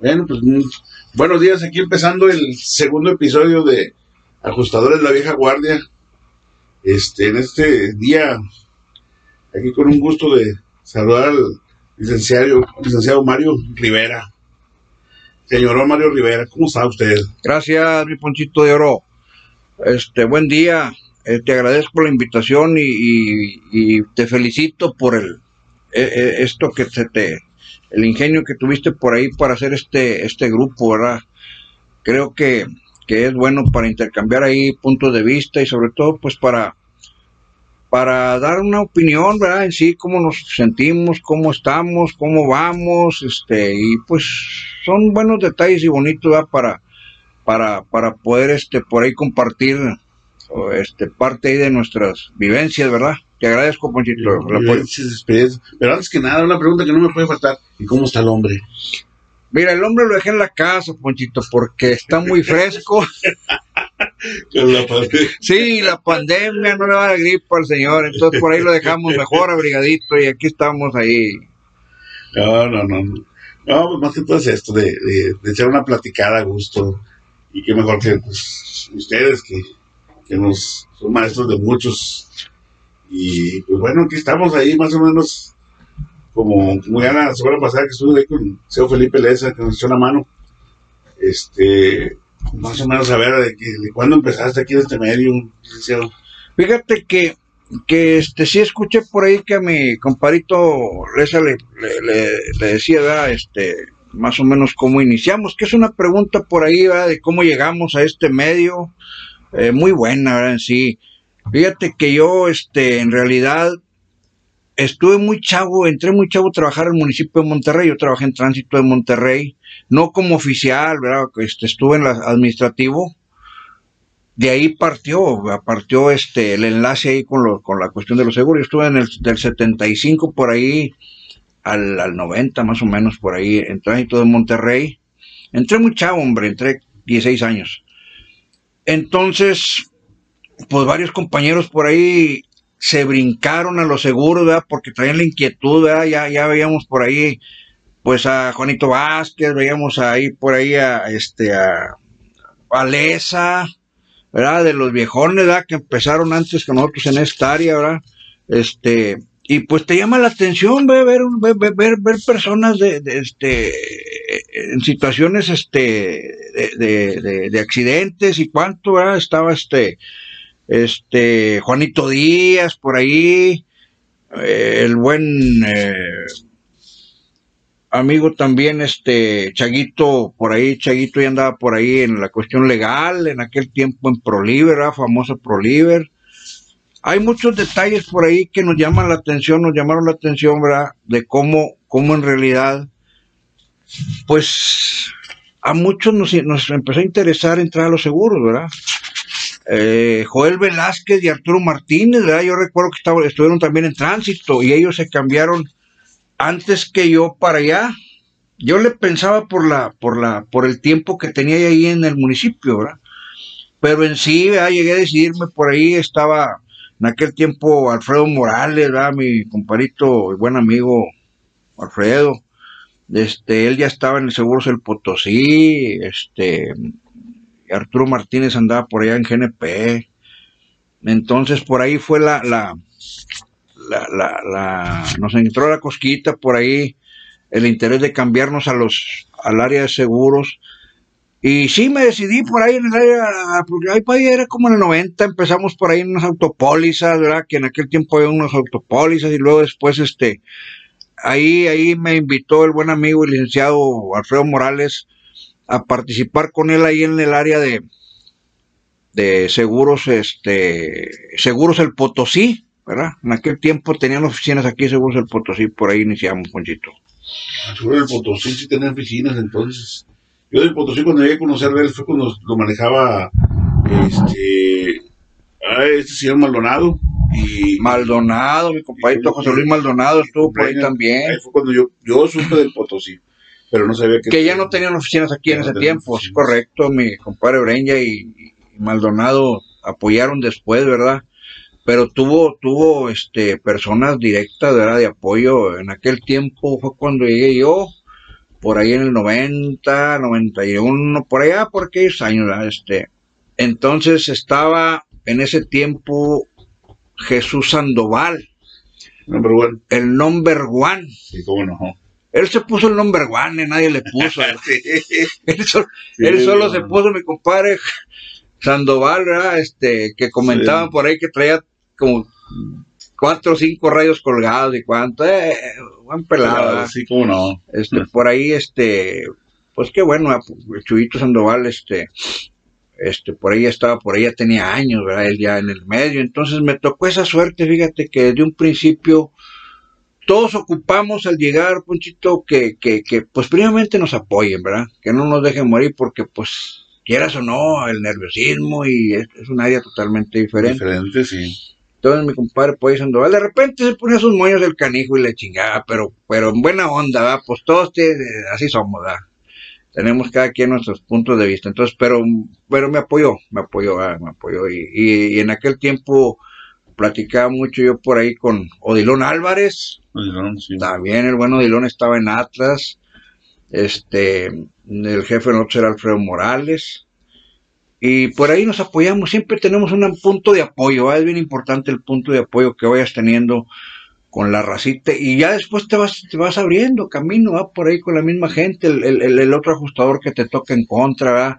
Bueno, pues mm, buenos días, aquí empezando el segundo episodio de Ajustadores de la Vieja Guardia. Este, en este día, aquí con un gusto de saludar al licenciado, licenciado Mario Rivera. Señor Mario Rivera, ¿cómo está usted? Gracias, mi ponchito de oro. Este, buen día. Eh, te agradezco la invitación y, te felicito por el eh, eh, esto que se te el ingenio que tuviste por ahí para hacer este este grupo, ¿verdad? Creo que, que es bueno para intercambiar ahí puntos de vista y sobre todo pues para para dar una opinión, ¿verdad? En sí, cómo nos sentimos, cómo estamos, cómo vamos, este, y pues son buenos detalles y bonitos, ¿verdad? Para, para, para poder, este, por ahí compartir, este, parte ahí de nuestras vivencias, ¿verdad? Te agradezco, Ponchito. Pero antes que nada, una pregunta que no me puede faltar. ¿Y cómo está el hombre? Mira, el hombre lo dejé en la casa, Ponchito, porque está muy fresco. Con la pandemia. Sí, la pandemia no le va a dar gripa al señor, entonces por ahí lo dejamos mejor abrigadito y aquí estamos ahí. No, no, no. No, No, pues más que todo es esto, de, de, de echar una platicada a gusto. Y qué mejor que pues, ustedes, que, que nos son maestros de muchos. Y pues bueno, aquí estamos ahí más o menos como, como ya la semana pasada que estuve ahí con Seo Felipe Leza, que nos echó la mano. Este, más o menos a ver de, cuándo empezaste aquí en este medio, licenciado. Fíjate que, que este sí escuché por ahí que a mi comparito Lesa le, le, decía, ¿verdad? Este, más o menos cómo iniciamos, que es una pregunta por ahí, ¿verdad? De cómo llegamos a este medio, eh, muy buena, ¿verdad? Sí. Fíjate que yo, este, en realidad, estuve muy chavo, entré muy chavo a trabajar en el municipio de Monterrey, yo trabajé en tránsito de Monterrey, no como oficial, ¿verdad? Este, estuve en la administrativo, de ahí partió, partió este el enlace ahí con, lo- con la cuestión de los seguros. Yo estuve en el del 75 por ahí al, al 90 más o menos por ahí en tránsito de Monterrey. Entré muy chavo, hombre, entré 16 años. Entonces, pues varios compañeros por ahí se brincaron a los seguros, ¿verdad? Porque traían la inquietud, ¿verdad? Ya, ya veíamos por ahí, pues a Juanito Vázquez, veíamos ahí por ahí a este a, a Lesa, ¿verdad? De los viejones, ¿verdad? Que empezaron antes que nosotros en esta área, ¿verdad? Este, y pues te llama la atención ve, ver, ver, ver, ver, personas de, de, este, en situaciones este, de, de- de accidentes y cuánto, ¿verdad? Estaba este, este, Juanito Díaz por ahí, eh, el buen eh, amigo también, este, Chaguito, por ahí, Chaguito ya andaba por ahí en la cuestión legal, en aquel tiempo en Proliver, ¿verdad? famosa Proliver. Hay muchos detalles por ahí que nos llaman la atención, nos llamaron la atención, ¿verdad? De cómo, cómo en realidad, pues, a muchos nos, nos empezó a interesar entrar a los seguros, ¿verdad? Eh, Joel Velázquez y Arturo Martínez, ¿verdad? Yo recuerdo que estuvieron también en tránsito y ellos se cambiaron antes que yo para allá. Yo le pensaba por la, por la, por el tiempo que tenía ahí en el municipio, ¿verdad? Pero en sí, ¿verdad? llegué a decidirme por ahí, estaba en aquel tiempo Alfredo Morales, ¿verdad? Mi comparito y buen amigo Alfredo. Este, él ya estaba en el Seguros del Potosí, este, Arturo Martínez andaba por allá en GNP. Entonces por ahí fue la, la, la, la, la- nos entró la cosquita por ahí el interés de cambiarnos a los al área de seguros y sí me decidí por ahí en el área porque ahí ahí era como en el 90 empezamos por ahí en unas autopólizas verdad que en aquel tiempo había unas autopólizas y luego después este ahí ahí me invitó el buen amigo el licenciado Alfredo Morales a participar con él ahí en el área de de seguros este seguros el Potosí ¿verdad? En aquel tiempo tenían oficinas aquí, Seguros del Potosí, por ahí iniciamos, Ponchito. Seguro el Potosí sí tenía oficinas, entonces. Yo del Potosí cuando llegué a conocer a él fue cuando lo manejaba este, a este señor Maldonado. Y Maldonado, mi compadrito José Luis Maldonado estuvo por ahí también. Ahí fue cuando yo, yo supe del Potosí, pero no sabía que... Que ya no tenían oficinas aquí en ese tiempo, es correcto. Mi compadre Breña y, y Maldonado apoyaron después, ¿verdad? Pero tuvo, tuvo este, personas directas, ¿verdad? De apoyo. En aquel tiempo fue cuando llegué yo, por ahí en el 90, 91, por allá, por aquellos años, este. Entonces estaba en ese tiempo Jesús Sandoval. Number one. El number one. Sí, cómo no. Él se puso el number one, nadie le puso. él, solo se puso, mi compadre Sandoval, ¿verdad? Este, que comentaban por ahí que traía como cuatro o cinco rayos colgados y cuánto, eh, buen pelado. Sí, cómo no. Este, por ahí, este, pues qué bueno, el Chuyito Sandoval, este, este, por ahí estaba, por ahí ya tenía años, ¿verdad? Él ya en el medio, entonces me tocó esa suerte, fíjate que desde un principio todos ocupamos al llegar, Ponchito, que, que, que pues primeramente nos apoyen, ¿verdad? Que no nos dejen morir porque pues quieras o no, el nerviosismo y es, un área totalmente diferente. Diferente, sí. Entonces mi compadre pues Sandoval de repente se ponía sus moños del canijo y le chingaba, pero, pero en buena onda, ¿verdad? Pues todos así somos, ¿verdad? tenemos cada quien nuestros puntos de vista. Entonces, pero, pero me apoyó, me apoyó, ah, me apoyó. Y, y, en aquel tiempo platicaba mucho yo por ahí con Odilón Álvarez. Sí. También el bueno Odilón estaba en Atlas. Este, el jefe nosotros era Alfredo Morales. Y por ahí nos apoyamos, siempre tenemos un punto de apoyo, es bien importante el punto de apoyo que vayas teniendo con la racita y ya después te vas, te vas abriendo camino, va por ahí con la misma gente, el, el, el otro ajustador que te toca en contra.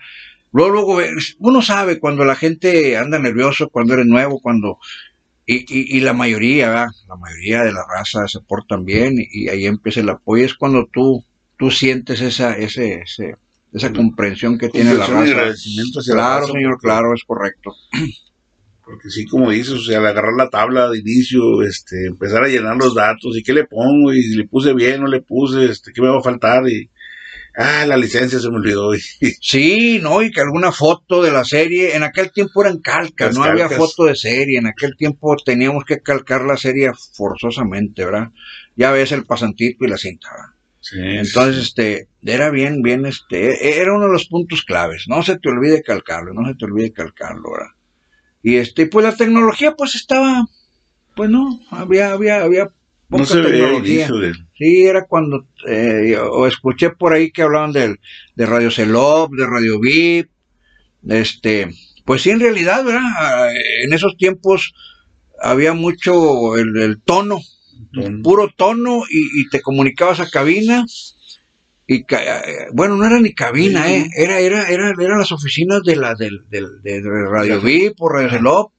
Luego, luego, uno sabe cuando la gente anda nervioso, cuando eres nuevo, cuando... Y, y, y la mayoría, ¿va? la mayoría de la raza se portan bien y, ahí empieza el apoyo. Es cuando tú, tú sientes esa, ese, ese, esa comprensión que tiene la raza. Claro, señor, claro, es correcto. Porque sí, como dices, o sea, al agarrar la tabla de inicio, este, empezar a llenar los datos, y qué le pongo, y le puse bien, no le puse, este, qué me va a faltar, y, ah, la licencia se me olvidó. sí, no, y que alguna foto de la serie, en aquel tiempo eran calcas, no había foto de serie, en aquel tiempo teníamos que calcar la serie forzosamente, ¿verdad? Ya ves el pasantito y la cinta, ¿verdad? Sí, Entonces, este, era bien, bien, este, era uno de los puntos claves. No se te olvide calcarlo, no se te olvide calcarlo, ¿verdad? Y este, pues la tecnología pues estaba, pues no, había, había, había poca tecnología. Sí, era cuando, eh, o escuché por ahí que hablaban del, de Radio Celop, de Radio VIP, este, pues sí, en realidad, ¿verdad? Ah, en esos tiempos había mucho el, tono, puro tono, y, y, te comunicabas a cabina, y eh, bueno, no era ni cabina, eh, era, era, era, eran las oficinas de la del, del, de Radio VIP o Radio Celop,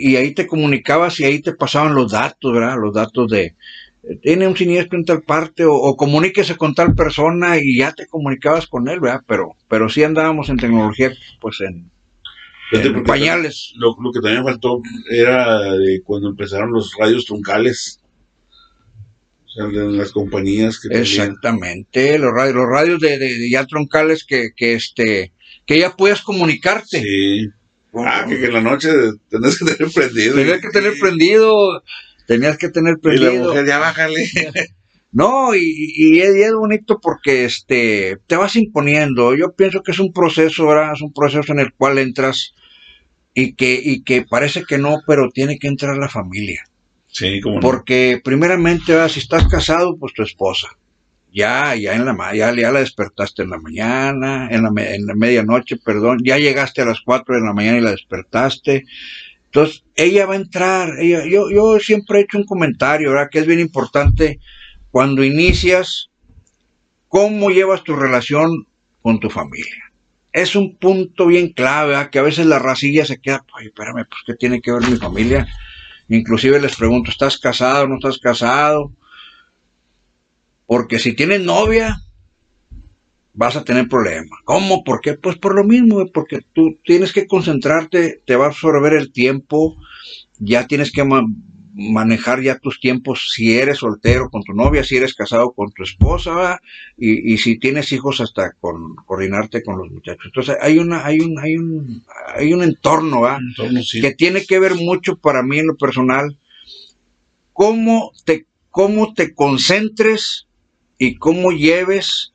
y ahí te comunicabas y ahí te pasaban los datos, ¿verdad? Los datos de, tiene un siniestro en tal parte o, comuníquese con tal persona y ya te comunicabas con él, ¿verdad? Pero, pero sí andábamos en tecnología, pues en, pañales. Lo, lo, que también faltó era de cuando empezaron los radios truncales en las compañías que Exactamente, los radios, los radios de, ya troncales que, que, este, que ya puedas comunicarte. Sí. Ah, que, en la noche tenías que tener prendido. Tenías que tener prendido, tenías que tener prendido. Y la mujer, ya bájale. No, y, y, es, bonito porque este te vas imponiendo. Yo pienso que es un proceso, ¿verdad? Es un proceso en el cual entras y que, y que parece que no, pero tiene que entrar la familia. Sí, como Porque primeramente, si estás casado, pues tu esposa. Ya, ya en la ya, ya la despertaste en la mañana, en la, en la medianoche, perdón, ya llegaste a las 4 de la mañana y la despertaste. Entonces, ella va a entrar. Ella, yo, yo siempre he hecho un comentario, ¿verdad? Que es bien importante cuando inicias, cómo llevas tu relación con tu familia. Es un punto bien clave, ¿verdad? Que a veces la racilla se queda, ay, espérame, pues, ¿qué tiene que ver mi familia? Inclusive les pregunto, ¿estás casado o no estás casado? Porque si tienes novia, vas a tener problemas. ¿Cómo? ¿Por qué? Pues por lo mismo, porque tú tienes que concentrarte, te va a absorber el tiempo, ya tienes que manejar ya tus tiempos si eres soltero con tu novia, si eres casado con tu esposa, y, y, si tienes hijos hasta con coordinarte con los muchachos. Entonces hay una, hay un, hay un, hay un entorno, que tiene que ver mucho para mí en lo personal, cómo te, cómo te concentres y cómo lleves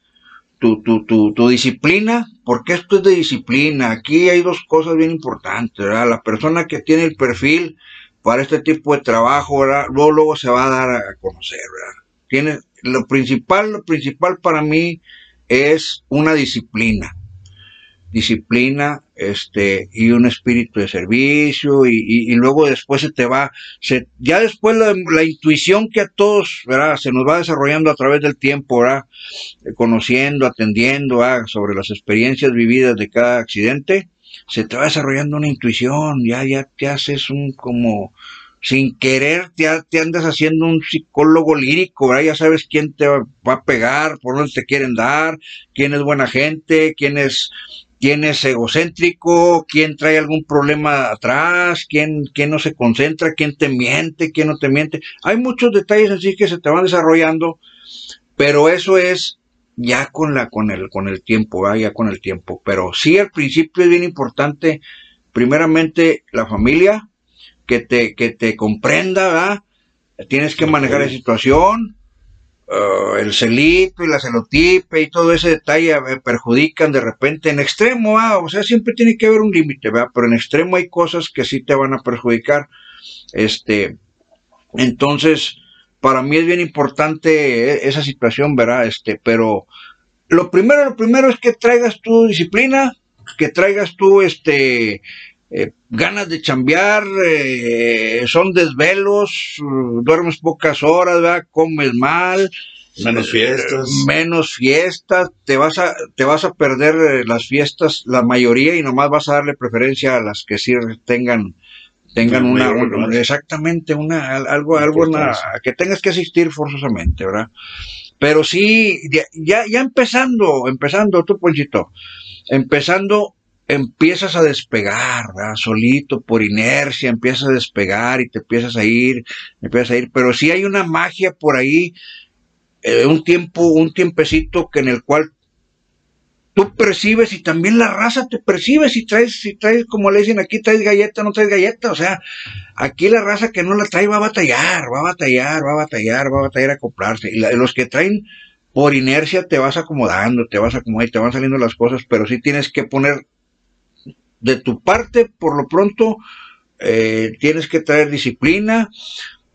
tu, tu, tu, disciplina, porque esto es de disciplina. Aquí hay dos cosas bien importantes, La persona que tiene el perfil para este tipo de trabajo, ¿verdad? Luego, luego se va a dar a conocer, ¿verdad? Tienes, lo principal, lo principal para mí es una disciplina disciplina este y un espíritu de servicio y, luego después se te va se, ya después la, intuición que a todos ¿verdad? se nos va desarrollando a través del tiempo ¿verdad? conociendo atendiendo sobre las experiencias vividas de cada accidente se te va desarrollando una intuición ya ya te haces un como sin querer te, te andas haciendo un psicólogo lírico, ¿verdad? ya sabes quién te va a pegar, por dónde te quieren dar, quién es buena gente, quién es quién es egocéntrico, quién trae algún problema atrás, quién, quién no se concentra, quién te miente, quién no te miente. Hay muchos detalles así que se te van desarrollando, pero eso es ya con la con el con el tiempo, ya con el tiempo. Pero sí al principio es bien importante, primeramente la familia que te que te comprenda, ¿verdad? Tienes que manejar la situación, Uh, el celito y la celotipe y todo ese detalle perjudican de repente en extremo, ah, o sea, siempre tiene que haber un límite, ¿verdad? Pero en extremo hay cosas que sí te van a perjudicar. Este, entonces, para mí es bien importante eh, esa situación, ¿verdad? Este, pero lo primero, lo primero es que traigas tu disciplina, que traigas tu, este, eh, ganas de chambear, eh, son desvelos, duermes pocas horas, ¿verdad? comes mal, menos fiestas, menos fiestas, te vas a te vas a perder eh, las fiestas, la mayoría y nomás vas a darle preferencia a las que sí tengan tengan una, exactamente una algo algo que tengas que asistir forzosamente, ¿verdad? Pero sí ya ya empezando, empezando tú Ponchito, empezando empiezas a despegar, solito, por inercia, empiezas a despegar y te empiezas a ir, empiezas a ir, pero sí hay una magia por ahí, eh, un tiempo, un tiempecito que en el cual tú percibes y también la raza te percibe. Si traes, si traes, como le dicen aquí, traes galleta, no traes galleta, o sea, aquí la raza que no la trae va a batallar, va a batallar, va a batallar, va a batallar a acoplarse, y los que traen por inercia te vas acomodando, te vas acomodando, te van saliendo las cosas, pero sí tienes que poner de tu parte, por lo pronto, eh, tienes que traer disciplina,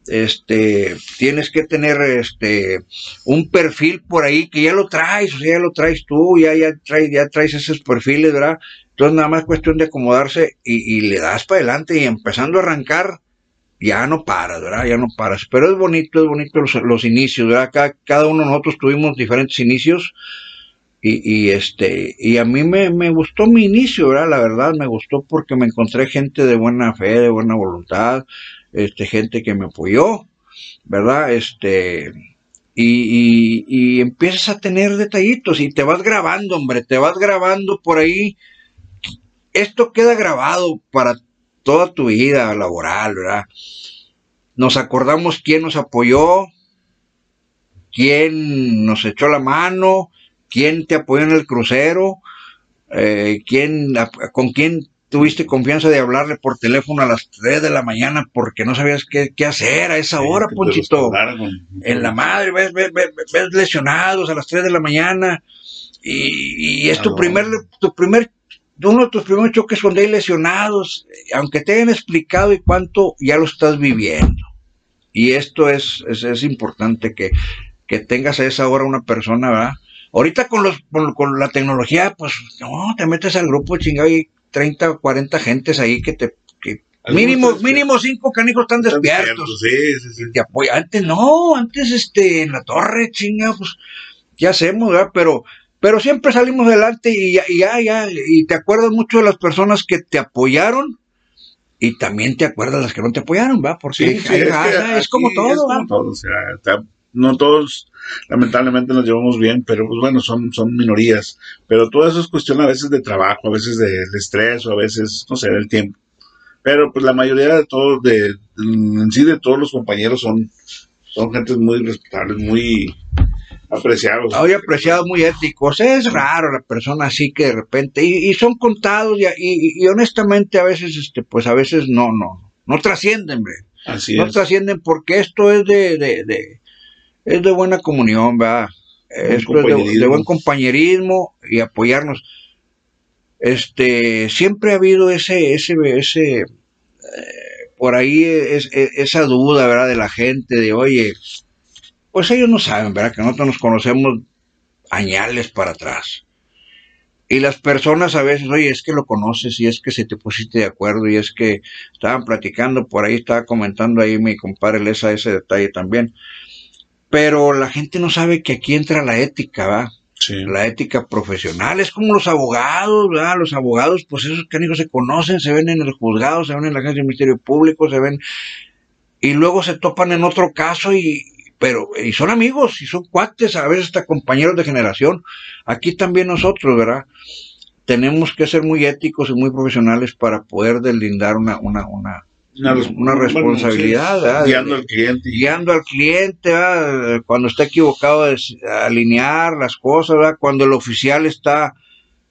este, tienes que tener este, un perfil por ahí que ya lo traes, o sea, ya lo traes tú, ya, ya, traes, ya traes esos perfiles, ¿verdad? Entonces nada más cuestión de acomodarse y, le das para adelante y empezando a arrancar, ya no paras, ¿verdad? Ya no paras. Pero es bonito, es bonito los, los inicios, ¿verdad? Cada, cada uno de nosotros tuvimos diferentes inicios y, este, y a mí me, me, gustó mi inicio, ¿verdad? La verdad, me gustó porque me encontré gente de buena fe, de buena voluntad, este, gente que me apoyó, ¿verdad? Este, y, y, empiezas a tener detallitos y te vas grabando, hombre, te vas grabando por ahí. Esto queda grabado para toda tu vida laboral, ¿verdad? Nos acordamos quién nos apoyó, quién nos echó la mano, quién te apoyó en el crucero, eh, quién, con quién tuviste confianza de hablarle por teléfono a las 3 de la mañana porque no sabías qué, hacer a esa hora, Ponchito. En la madre, ves, ves, ves, lesionados a las 3 de la mañana y, es tu primer, tu primer, uno de tus primeros choques cuando hay lesionados, aunque te hayan explicado y cuánto, ya lo estás viviendo. Y esto es, es, es importante que, que tengas a esa hora una persona, ¿verdad? Ahorita con, los, con, la tecnología, pues no, te metes al grupo chingado y 30, 40 gentes ahí que te... Que mínimo, mínimo cinco canijos están despiertos. Sí, sí, sí. Te apoya. Antes no, antes este, en la torre, chinga, pues, ¿qué hacemos, verdad? Pero, pero siempre salimos adelante y ya, ya, ya, y te acuerdas mucho de las personas que te apoyaron y también te acuerdas de las que no te apoyaron, ¿va? Porque sí, es, como todo, ¿va? o sea, no todos lamentablemente nos llevamos bien, pero pues bueno, son, son minorías. Pero todo eso es cuestión a veces de trabajo, a veces del estrés o a veces, no sé, del tiempo. Pero pues la mayoría de todos, de, en sí de todos los compañeros son, son gentes muy respetables, muy apreciados. Muy apreciados, muy éticos. Es raro la persona así que de repente, y, son contados y, y, honestamente a veces, este, pues a veces no, no, no trascienden, hombre. Así no trascienden porque esto es de, de es de buena comunión, ¿verdad? Es de, buen compañerismo y apoyarnos. Este, siempre ha habido ese, ese, ese, eh, por ahí es, esa duda, ¿verdad? De la gente, de, oye, pues ellos no saben, ¿verdad? Que nosotros nos conocemos añales para atrás. Y las personas a veces, oye, es que lo conoces y es que se te pusiste de acuerdo y es que estaban platicando, por ahí estaba comentando ahí mi compadre Lesa ese detalle también. Pero la gente no sabe que aquí entra la ética, ¿va? Sí. La ética profesional es como los abogados, ¿verdad? Los abogados, pues esos canicos se conocen, se ven en el juzgado, se ven en la agencia de Ministerio Público, se ven y luego se topan en otro caso y, pero y son amigos y son cuates, a veces hasta compañeros de generación. Aquí también nosotros, ¿verdad? Tenemos que ser muy éticos y muy profesionales para poder deslindar una, una, una, una, responsabilidad. guiando al cliente. Guiando al cliente, cuando está equivocado, es alinear las cosas, ¿verdad? cuando el oficial está,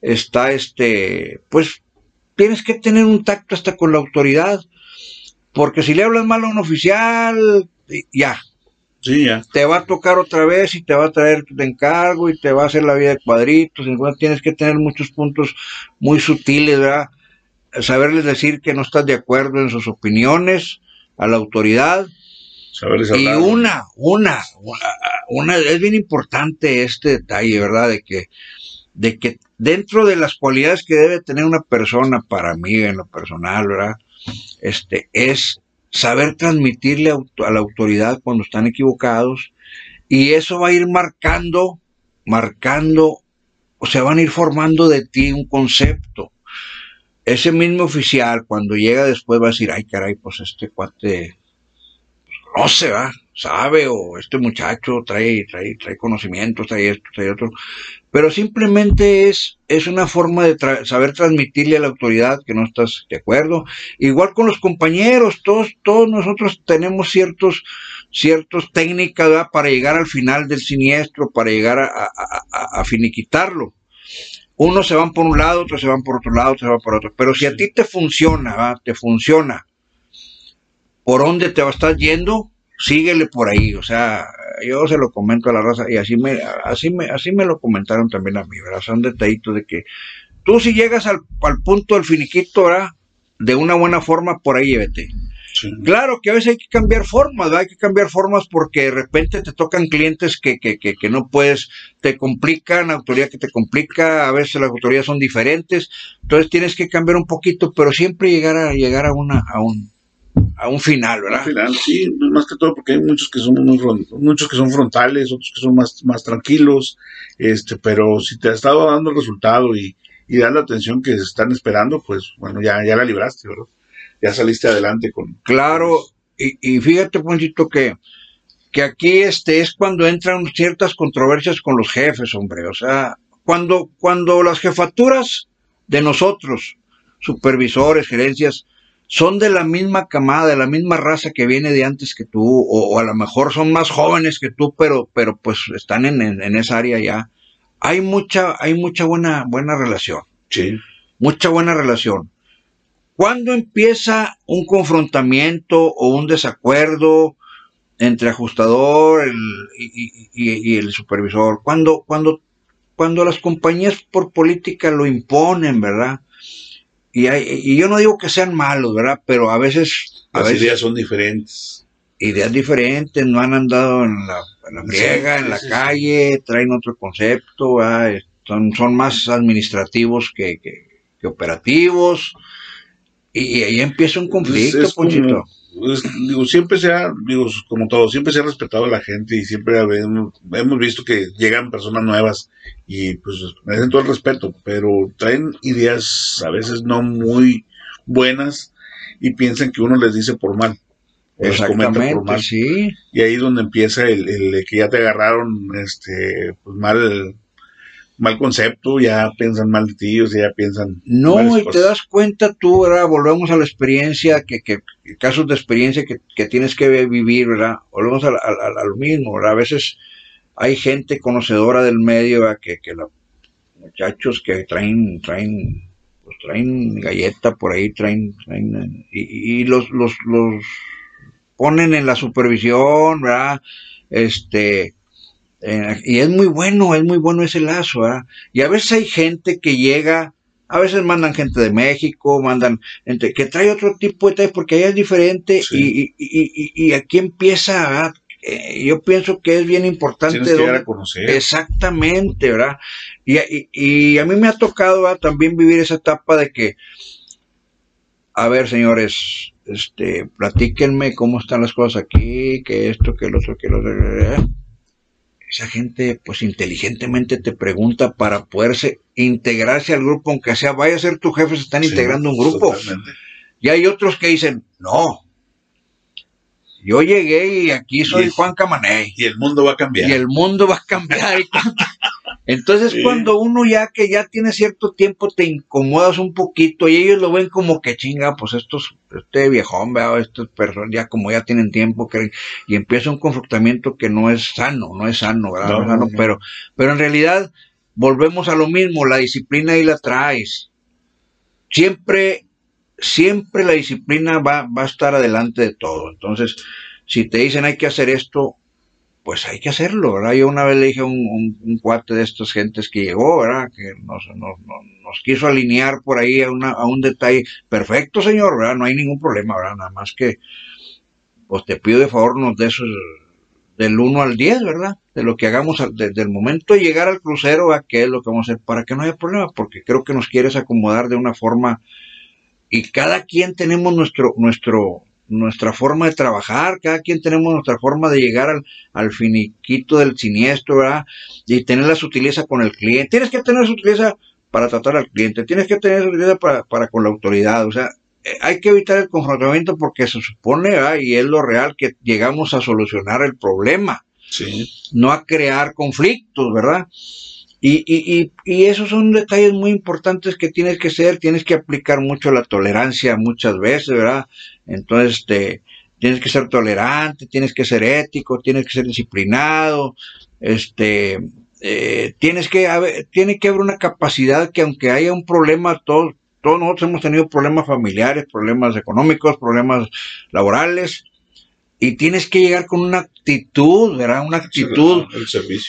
está, este, pues tienes que tener un tacto hasta con la autoridad, porque si le hablas mal a un oficial, ya, Sí, ya. Te va a tocar otra vez y te va a traer de encargo y te va a hacer la vida de cuadritos. tienes que tener muchos puntos muy sutiles, ¿verdad? Saberles decir que no estás de acuerdo en sus opiniones a la autoridad. y una, una, una, es bien importante este detalle, ¿verdad? De que, de que dentro de las cualidades que debe tener una persona para mí en lo personal, ¿verdad? Este, es saber transmitirle a la autoridad cuando están equivocados y eso va a ir marcando, marcando, o sea, van a ir formando de ti un concepto. Ese mismo oficial cuando llega después va a decir, ay caray, pues este cuate, no se va, sabe, o este muchacho trae, trae, trae conocimientos, trae esto, trae otro pero simplemente es, es una forma de saber transmitirle a la autoridad que no estás de acuerdo. Igual con los compañeros, todos, todos nosotros tenemos ciertos, ciertos técnicas para llegar al final del siniestro, para llegar a, finiquitarlo. Unos se van por un lado, otros se van por otro lado, otros se van por otro. Pero si a ti te funciona, te funciona, por dónde te estar yendo, síguele por ahí. O sea, yo se lo comento a la raza y así me, así me, así me lo comentaron también a mí, ¿verdad? Son detallitos de que tú si llegas al, punto del finiquito, ¿verdad? De una buena forma, por ahí Claro que a veces hay que cambiar formas, ¿verdad? hay que cambiar formas porque de repente te tocan clientes que, que, que, que no puedes, te complican, autoridad que te complica, a veces las autoridades son diferentes, entonces tienes que cambiar un poquito, pero siempre llegar a llegar a una, a un, a un final, ¿verdad? final, sí, más que todo porque hay muchos que son muy, muchos que son frontales, otros que son más, más tranquilos, este, pero si te ha estado dando el resultado y, y da la atención que están esperando, pues bueno, ya, ya la libraste, ¿verdad? Ya saliste adelante con. Claro, y, y fíjate, Ponchito, que, que aquí este es cuando entran ciertas controversias con los jefes, hombre. O sea, cuando, cuando las jefaturas de nosotros, supervisores, gerencias, son de la misma camada, de la misma raza que viene de antes que tú, o, a lo mejor son más jóvenes que tú, pero, pero pues están en, en, esa área ya. Hay mucha, hay mucha buena, buena relación. Sí. Mucha buena relación. ¿Cuándo empieza un confrontamiento o un desacuerdo entre ajustador y, el supervisor? Cuando, cuando, cuando las compañías por política lo imponen, ¿verdad? Y, yo no digo que sean malos, ¿verdad? Pero a veces... Las ideas son diferentes. Ideas diferentes, no han andado en la, en en la calle, traen otro concepto, son, son más administrativos que, que, operativos. Y, ahí empieza un conflicto, Ponchito. Pues, digo, siempre se ha, digo, como todo, siempre se ha respetado a la gente y siempre hemos, hemos visto que llegan personas nuevas y pues merecen todo el respeto, pero traen ideas a veces no muy buenas y piensan que uno les dice por mal. Exactamente, por mal. sí. Y ahí es donde empieza el, el, que ya te agarraron este pues mal mal concepto, ya piensan mal de ti, o sea, ya piensan... No, y te das cuenta tú, ¿verdad? Volvemos a la experiencia, que, que casos de experiencia que, que tienes que vivir, ¿verdad? Volvemos a, lo mismo, ¿verdad? A veces hay gente conocedora del medio, ¿verdad? Que, que los muchachos que traen, traen, pues traen galleta por ahí, traen, traen y, y los, los, los ponen en la supervisión, ¿verdad? Este, eh, y es muy bueno, es muy bueno ese lazo. ¿ah? Y a veces hay gente que llega, a veces mandan gente de México, mandan gente que trae otro tipo de porque allá es diferente y, y, y, aquí empieza, eh, yo pienso que es bien importante. Tienes que a conocer. Exactamente, ¿verdad? Y, y, a mí me ha tocado también vivir esa etapa de que, a ver, señores, este, platíquenme cómo están las cosas aquí, que esto, que el otro, que lo otro. Esa gente, pues inteligentemente te pregunta para poderse integrarse al grupo, aunque sea, vaya a ser tu jefe, se están integrando un grupo. Y hay otros que dicen, no, yo llegué y aquí soy Juan Camané. Y el mundo va a cambiar. Y el mundo va a cambiar. Entonces cuando uno ya que ya tiene cierto tiempo te incomodas un poquito y ellos lo ven como que chinga, pues estos, este viejón, veo, estas personas ya como ya tienen tiempo que, y empieza un confrontamiento que no es sano, no es sano, ¿verdad? No, Pero, pero en realidad volvemos a lo mismo, la disciplina ahí la traes. Siempre siempre la disciplina va, va a estar adelante de todo. Entonces, si te dicen hay que hacer esto, pues hay que hacerlo, ¿verdad? Yo una vez le dije a un, cuate de estas gentes que llegó, ¿verdad? Que nos, nos, nos quiso alinear por ahí a, una, a, un detalle. Perfecto, señor, ¿verdad? No hay ningún problema, ¿verdad? Nada más que, pues te pido de favor nos de esos del 1 al 10, ¿verdad? De lo que hagamos desde el momento de llegar al crucero a qué es lo que vamos a hacer para que no haya problema, porque creo que nos quieres acomodar de una forma y cada quien tenemos nuestro, nuestro, nuestra forma de trabajar, cada quien tenemos nuestra forma de llegar al, al finiquito del siniestro, ¿verdad? Y tener la sutileza con el cliente. Tienes que tener sutileza para tratar al cliente, tienes que tener sutileza para, para con la autoridad, o sea, eh, hay que evitar el confrontamiento porque se supone, ¿verdad? y es lo real, que llegamos a solucionar el problema, sí. no a crear conflictos, ¿verdad? Y, y, y, esos son detalles muy importantes que tienes que ser, tienes que aplicar mucho la tolerancia muchas veces, ¿verdad? Entonces, este, tienes que ser tolerante, tienes que ser ético, tienes que ser disciplinado, este, eh, tienes que haber, tiene que haber una capacidad que aunque haya un problema, todos, todos nosotros hemos tenido problemas familiares, problemas económicos, problemas laborales, y tienes que llegar con una actitud, ¿verdad? Una actitud,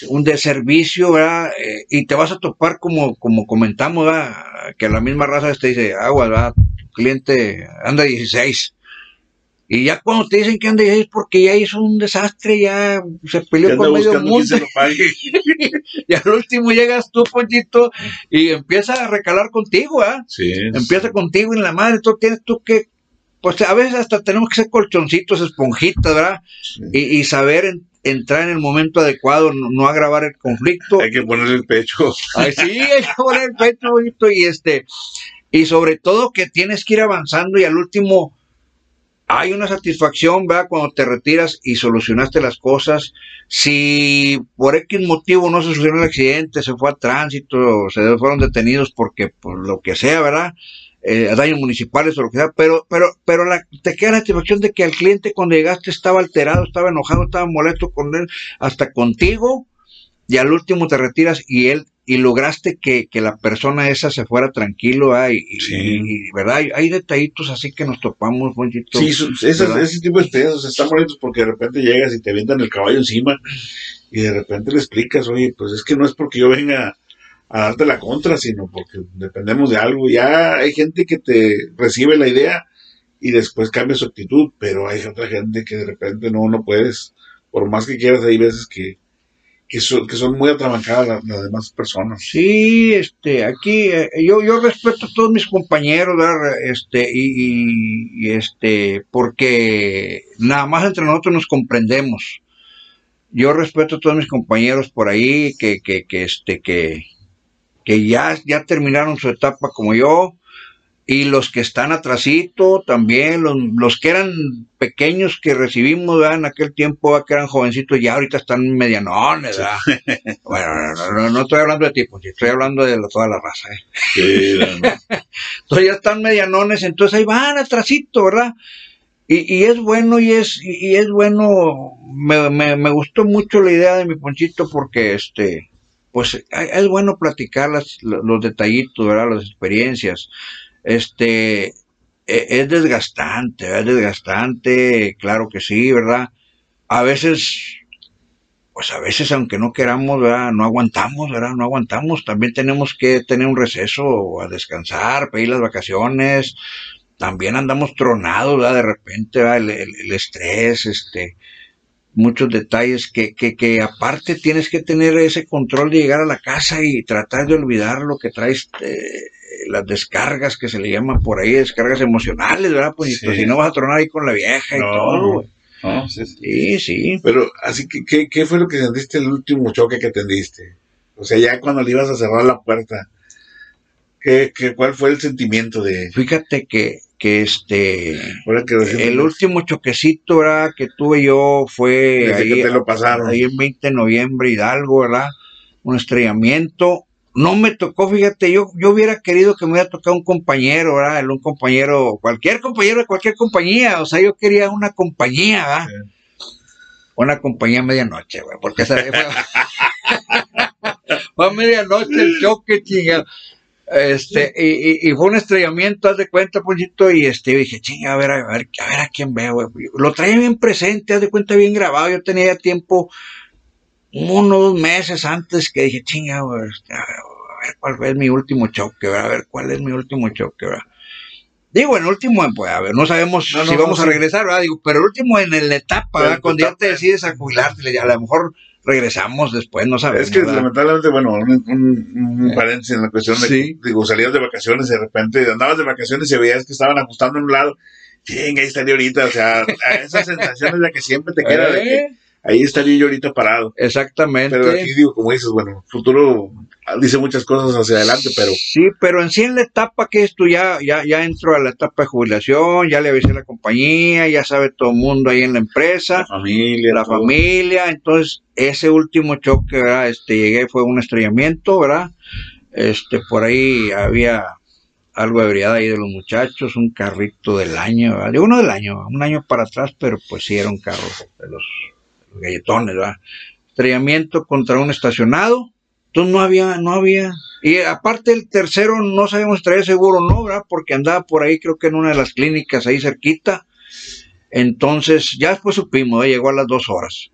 un de servicio, ¿verdad? Eh, y te vas a topar como, como comentamos, ¿verdad? Que la misma raza te dice, agua, ¿verdad? Tu cliente anda 16. Y ya cuando te dicen que anda 16 porque ya hizo un desastre, ya se peleó con medio mundo. y al último llegas tú, Ponchito, y empieza a recalar contigo, ¿ah? Sí. Empieza contigo en la madre, tú tienes tú que pues a veces hasta tenemos que ser colchoncitos, esponjitas, ¿verdad? Y, saber entrar en el momento adecuado, no, agravar el conflicto. Hay que poner el pecho. Ay, sí, hay que poner el pecho, bonito, y este, y sobre todo que tienes que ir avanzando y al último hay una satisfacción, ¿verdad? Cuando te retiras y solucionaste las cosas. Si por X motivo no se solucionó el accidente, se fue a tránsito, se fueron detenidos porque, por lo que sea, ¿verdad? Eh, daños municipales o lo que sea, pero, pero, pero la, te queda la satisfacción de que al cliente cuando llegaste estaba alterado, estaba enojado, estaba molesto con él, hasta contigo, y al último te retiras y él, y lograste que, que la persona esa se fuera tranquilo, y, ¿verdad? Hay, detallitos así que nos topamos, bonito. Sí, ese, tipo de experiencias están bonitos porque de repente llegas y te avientan el caballo encima y de repente le explicas, oye, pues es que no es porque yo venga a darte la contra, sino porque dependemos de algo. Ya hay gente que te recibe la idea y después cambia su actitud, pero hay otra gente que de repente no, no puedes, por más que quieras, hay veces que, que, son, que son muy atrabancadas las, demás personas. Sí, este, aquí eh, yo, yo respeto a todos mis compañeros, este, y, y, este, porque nada más entre nosotros nos comprendemos. Yo respeto a todos mis compañeros por ahí que, que, que este, que, que ya, ya terminaron su etapa como yo, y los que están atrasito también, los, que eran pequeños que recibimos en aquel tiempo, que eran jovencitos, ya ahorita están medianones. bueno, no, estoy hablando de tipo, estoy hablando de toda la raza. ¿eh? entonces ya están medianones, entonces ahí van atrasito, ¿verdad? Y, y es bueno, y es, y es bueno, me, me, me gustó mucho la idea de mi ponchito porque este pues es bueno platicar los detallitos, ¿verdad? Las experiencias. Este, e, es desgastante, es desgastante, claro que sí, ¿verdad? A veces, pues a veces aunque no queramos, ¿verdad? No aguantamos, ¿verdad? No aguantamos. También tenemos que tener un receso, a descansar, pedir las vacaciones. También andamos tronados, ¿verdad? De repente, ¿verdad? El estrés, este, muchos detalles que, que, que aparte tienes que tener ese control de llegar a la casa y tratar de olvidar lo que traes, eh, las descargas que se le llaman por ahí, descargas emocionales, ¿verdad? Pues, pues si no vas a tronar ahí con la vieja y todo. sí, sí, Pero, así que, ¿qué, ¿qué fue lo que sentiste el último choque que tendiste? O sea, ya cuando le ibas a cerrar la puerta, ¿qué, qué, cuál fue el sentimiento de...? Fíjate que, que este... el último choquecito, ¿verdad? Que tuve yo fue... ahí, que te lo pasaron. Ahí el 20 de noviembre, Hidalgo, ¿verdad? Un estrellamiento no me tocó, fíjate, yo, yo hubiera querido que me hubiera tocado un compañero, ¿verdad? Un compañero, cualquier compañero de cualquier compañía, o sea, yo quería una compañía, ¿verdad? Una compañía a medianoche, güey, porque esa fue, fue a medianoche el choque, chinga. Este, y, y, fue un estrellamiento, haz de cuenta, pollito, y este, dije, chinga, a ver, a ver, a ver a quién veo, güey. Lo traía bien presente, haz de cuenta, bien grabado, yo tenía ya tiempo uno dos meses antes que dije, chinga, a ver cuál es mi último choque, a ver cuál es mi último choque, ¿verdad? Digo, en último, pues, a ver, no sabemos si vamos a regresar, ¿verdad? Digo, pero el último en la etapa, ¿verdad? Cuando ya te decides a jubilarte, a lo mejor regresamos después, no sabemos. Es que lamentablemente, bueno, un, eh, paréntesis en la cuestión de, digo, salías de vacaciones y de repente andabas de vacaciones y veías que estaban ajustando en un lado, chinga, ahí estaría ahorita, o sea, esa sensación es la que siempre te queda de que ¿Eh? Ahí estaría yo ahorita parado. Exactamente. Pero aquí digo, como dices, bueno, futuro dice muchas cosas hacia adelante, pero... Sí, pero en sí en la etapa que es tú ya, ya, ya entro a la etapa de jubilación, ya le avisé a la compañía, ya sabe todo el mundo ahí en la empresa. La familia. La familia, entonces ese último choque, ¿verdad? Este, llegué, fue un estrellamiento, ¿verdad? Este, por ahí había algo de ebriedad ahí de los muchachos, un carrito del año, ¿verdad? De uno del año, un año para atrás, pero pues sí era un carro de los galletones, ¿verdad? Estrellamiento contra un estacionado. Entonces no había, no había. Y aparte el tercero no sabemos traía seguro o no, ¿verdad? Porque andaba por ahí, creo que en una de las clínicas ahí cerquita. Entonces, ya después supimos, ¿eh? llegó a las dos horas.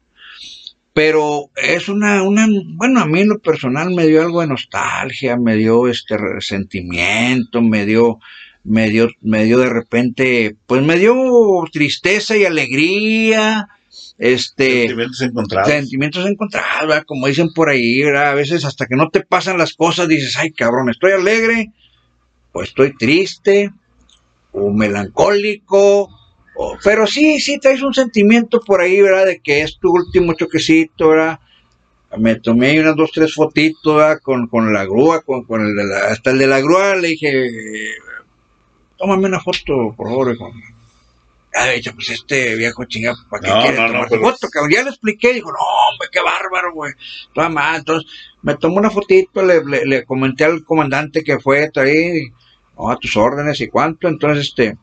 Pero es una, una, bueno, a mí en lo personal me dio algo de nostalgia, me dio este resentimiento, me dio, me dio, me dio de repente, pues me dio tristeza y alegría, este sentimientos encontrados. sentimientos encontrados como dicen por ahí a veces hasta que no te pasan las cosas dices ay cabrón estoy alegre o estoy triste o melancólico pero sí sí traes un sentimiento por ahí verdad de que es tu último choquecito verdad me tomé unas dos tres fotitos ¿verdad? Con, con la grúa con, con el de la, hasta el de la grúa le dije tómame una foto por favor con ha dicho, pues este viejo chingado, ¿para qué quiere tomar foto? Ya le expliqué, dijo, no, hombre, qué bárbaro, güey. Toda mal. Entonces, me tomó una fotito, le, le, comenté al comandante que fue ahí, a tus órdenes y cuánto. Entonces, este,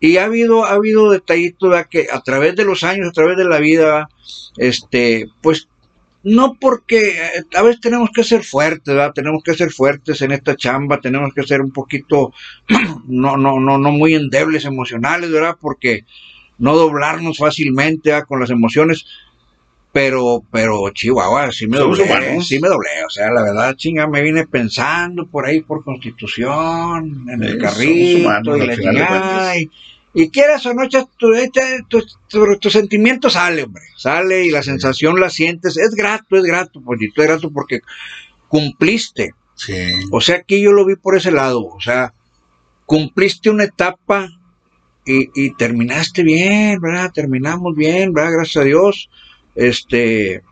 y ha habido, ha habido detallitos que a través de los años, a través de la vida, este, pues no porque eh, a veces tenemos que ser fuertes, ¿verdad? Tenemos que ser fuertes en esta chamba, tenemos que ser un poquito, no, no, no, no muy endebles emocionales, ¿verdad? Porque no doblarnos fácilmente con las emociones, pero, pero Chihuahua, sí me doblé, sí me doblé, o sea, la verdad, chinga, me vine pensando por ahí por constitución, en el carrito, y la y quieras o no, tu, tu, tu, sentimiento sale, hombre. Sale y la sensación la sientes. Es grato, es grato, pollito, es grato porque cumpliste. Sí. O sea, aquí yo lo vi por ese lado. O sea, cumpliste una etapa y, y terminaste bien, ¿verdad? Terminamos bien, ¿verdad? Gracias a Dios. Este,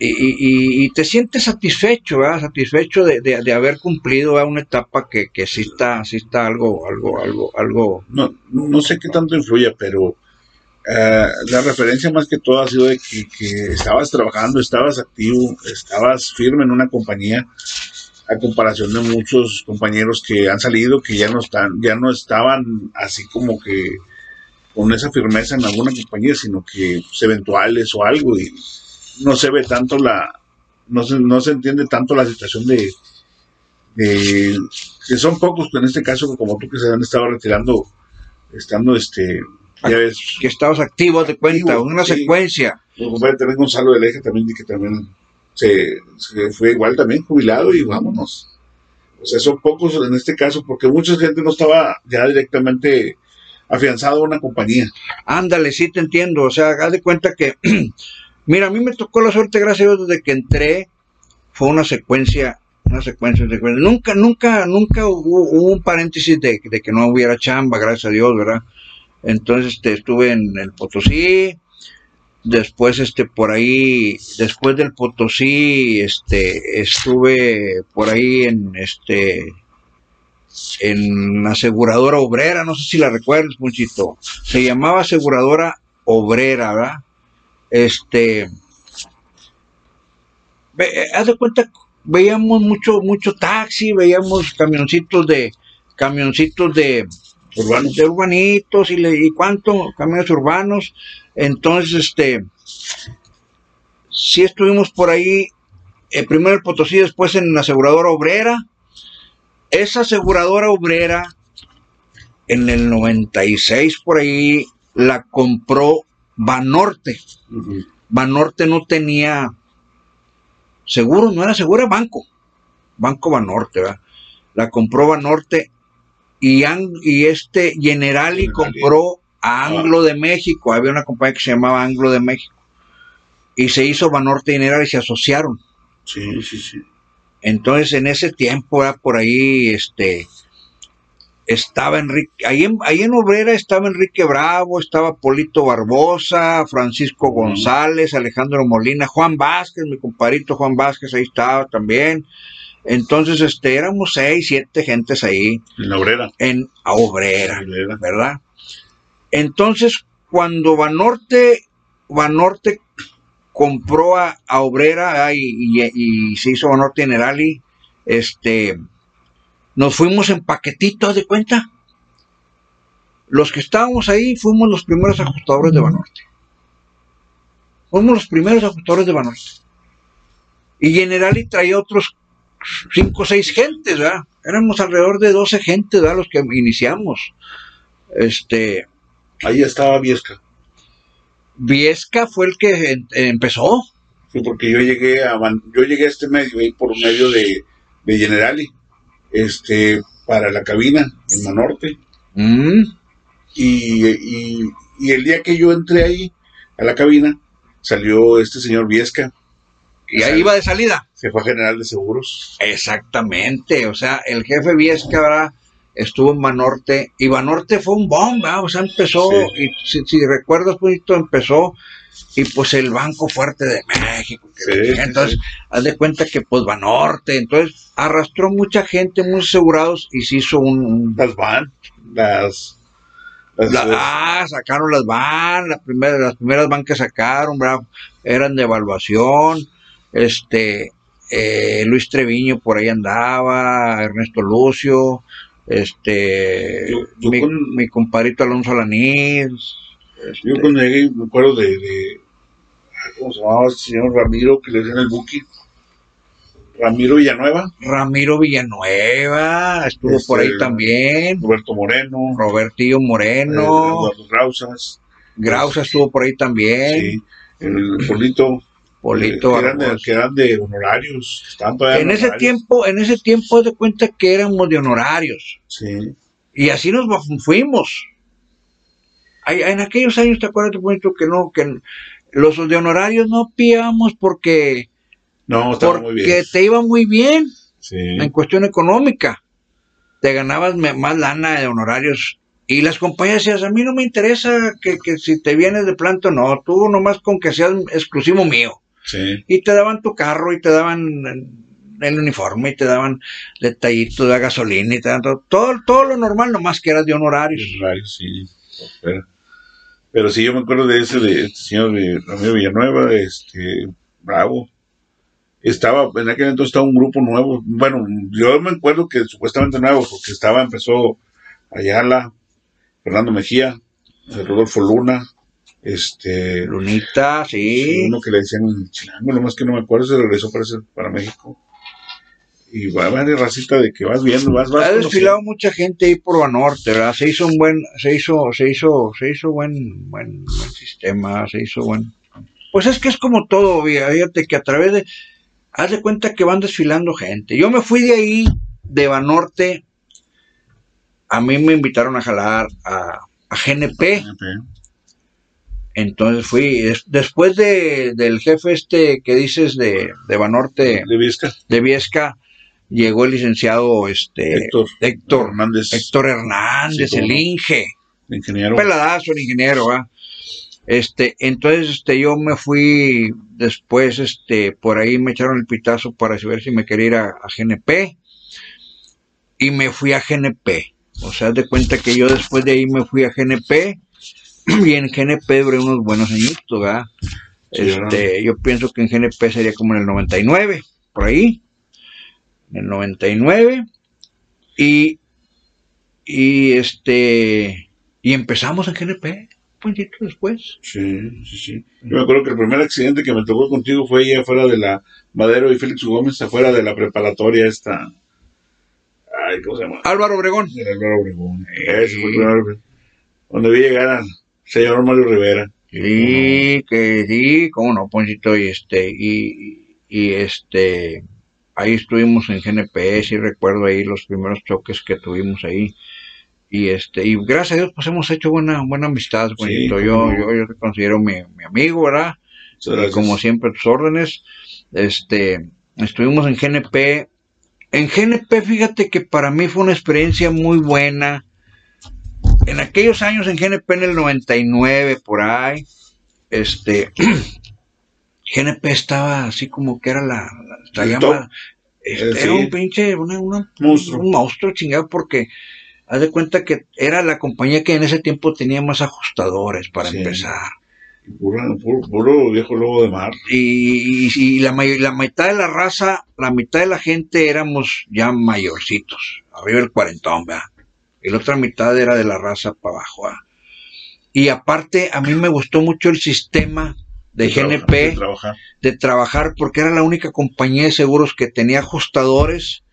y, y, te sientes satisfecho, ¿verdad? Satisfecho de, de, haber cumplido una etapa que, que sí está, sí está algo, algo, algo, algo. No, no sé qué tanto influye, pero eh, la referencia más que todo ha sido de que, que, estabas trabajando, estabas activo, estabas firme en una compañía, a comparación de muchos compañeros que han salido, que ya no están, ya no estaban así como que con esa firmeza en alguna compañía, sino que pues, eventuales o algo y no se ve tanto la, no se, no se entiende tanto la situación de, que son pocos en este caso como tú que se han estado retirando, estando este, ya ves, que estabas activo de cuenta, una secuencia. también Gonzalo del Eje también que también se, fue igual también jubilado y vámonos. O sea, son pocos en este caso porque mucha gente no estaba ya directamente afianzado a una compañía. Ándale, sí te entiendo. O sea, haz de cuenta que Mira, a mí me tocó la suerte, gracias a Dios, desde que entré, fue una secuencia, una secuencia, de Nunca, nunca, nunca hubo, un paréntesis de, que no hubiera chamba, gracias a Dios, ¿verdad? Entonces este, estuve en el Potosí, después este por ahí después del Potosí este estuve por ahí en este en aseguradora obrera no sé si la recuerdas muchito se llamaba aseguradora obrera ¿verdad? Este eh, haz de cuenta veíamos mucho mucho taxi veíamos camioncitos de camioncitos de urbanos de urbanitos y, le, y cuánto camiones urbanos entonces, este, sí estuvimos por ahí, eh, primero el Potosí, después en la aseguradora obrera. Esa aseguradora obrera, en el 96 por ahí, la compró Banorte. Banorte no tenía seguro, no era seguro, era banco. Banco Banorte, ¿verdad? La compró Banorte y, y este Generali compró Anglo de México, había una compañía que se llamaba Anglo de México, y se hizo Banorte General y se asociaron. Sí, sí, sí. Entonces, en ese tiempo, por ahí, este, estaba Enrique, ahí en, ahí en Obrera estaba Enrique Bravo, estaba Polito Barbosa, Francisco González, Alejandro Molina, Juan Vázquez, mi compadrito Juan Vázquez, ahí estaba también. Entonces, este, éramos seis, siete gentes ahí. En la obrera. En obrera, ¿verdad? Entonces, cuando Banorte, Banorte compró a, Obrera y, se hizo Banorte Generali, este, nos fuimos en paquetito de cuenta. Los que estábamos ahí fuimos los primeros ajustadores de Banorte. Fuimos los primeros ajustadores de Banorte. Y Generali traía otros cinco o seis gentes, ¿verdad? Éramos alrededor de 12 gentes, ¿verdad? Los que iniciamos. Este, Ahí estaba Viesca. Viesca fue el que empezó. Sí, porque yo llegué a yo llegué a este medio ahí por medio de, de Generali, este, para la cabina en Manorte. Mm. Y, y, el día que yo entré ahí a la cabina, salió este señor Viesca. Y ahí iba de salida. Se fue a General de Seguros. Exactamente, o sea, el jefe Viesca, ¿verdad? Estuvo en Banorte, y Banorte fue un bomba, o sea, empezó, y si, recuerdas, poquito, empezó, y pues el Banco Fuerte de México, entonces, haz de cuenta que pues Banorte, entonces arrastró mucha gente, muy asegurados, y se hizo un... Las van, las... ah, sacaron las van, las primeras, las primeras van que sacaron, eran de evaluación, este, eh, Luis Treviño por ahí andaba, Ernesto Lucio, este, mi, compadrito Alonso Alanís. Yo este, cuando llegué me acuerdo de, ¿cómo se llamaba el señor Ramiro que le dio el buki? Ramiro Villanueva. Ramiro Villanueva, estuvo por ahí este, también. Roberto Moreno. Robertillo Moreno. Eh, Eduardo Grausas. Grausas estuvo por ahí también. Sí, el Polito Polito que, eran de, honorarios. En ese tiempo, en ese tiempo de cuenta que éramos de honorarios. Sí. Y así nos fuimos. En aquellos años, ¿te acuerdas, Polito, que no, que los de honorarios no píamos porque, no, porque te iba muy bien en cuestión económica. Te ganabas más lana de honorarios y las compañías decían, a mí no me interesa que, que, si te vienes de planto, no, tú nomás con que seas exclusivo mío. Y te daban tu carro y te daban el uniforme y te daban detallitos de gasolina y te daban todo, todo, lo normal, nomás que eras de honorarios. Honorarios, sí. Pero, pero sí, yo me acuerdo de ese, de este señor de Ramiro Villanueva, este, bravo. Estaba, en aquel entonces estaba un grupo nuevo. Bueno, yo me acuerdo que supuestamente nuevo, porque estaba, empezó Ayala, Fernando Mejía, Rodolfo Luna, este. Lunita, sí. Uno que le decían chilango, nomás que no me acuerdo, se regresó para, para México. Y va a haber racista de que vas viendo, vas, vas. Ha desfilado mucha gente ahí por Banorte, ¿verdad? Se hizo un buen, se hizo, se hizo, se hizo buen, buen, buen sistema, se hizo buen. Pues es que es como todo, fíjate que a través de, haz de cuenta que van desfilando gente. Yo me fui de ahí, de Banorte, a mí me invitaron a jalar a, a GNP. Entonces fui, es- después de, del jefe este que dices de, de Banorte, De Vizca, de Viesca, llegó el licenciado este, Héctor, Héctor, Hernández, Héctor Hernández, Sí, el. Inge, ingeniero. peladazo, el ingeniero, ¿va? Este, entonces, este, yo me fui después, este, por ahí me echaron el pitazo para ver si me quería ir a, a GNP y me fui a GNP. O sea, de cuenta que yo después de ahí me fui a GNP y en GNP duré unos buenos añitos, ¿verdad? Sí, Este, yo pienso que en GNP sería como en el 99, por ahí. En el 99. Y, y este, y empezamos en GNP, un poquito después. Sí, sí, sí. Yo me acuerdo que el primer accidente que me tocó contigo fue ahí afuera de la Madero y Félix Gómez, afuera de la preparatoria esta. Ay, ¿cómo se llama? Álvaro Obregón. Álvaro Obregón. Ese fue el primer- Donde vi llegar al señor Mario Rivera. Sí, que sí, cómo no, Ponchito, y este, y, y este, ahí estuvimos en GNP, sí recuerdo ahí los primeros choques que tuvimos ahí. Y este, y gracias a Dios, pues hemos hecho buena, buena amistad, Ponchito. yo, yo, yo te considero mi, mi amigo, ¿verdad? Y como siempre, tus órdenes. Este, estuvimos en GNP. En GNP, fíjate que para mí fue una experiencia muy buena. En aquellos años en GNP, en el 99, por ahí, este, GNP estaba así como que era la, la, llama- este, Eh, sí. era un pinche, una- una- Monstruo. un monstruo chingado porque haz de cuenta que era la compañía que en ese tiempo tenía más ajustadores para Sí. empezar. Puro, puro, puro viejo lobo de mar. y, y- y la mitad de la raza, la mitad de la gente éramos ya mayorcitos, arriba del cuarentón, ¿verdad? Y la otra mitad era de la raza para abajo, ¿verdad? Y aparte, a mí me gustó mucho el sistema de, GNP de trabajar. de trabajar porque era la única compañía de seguros que tenía ajustadores,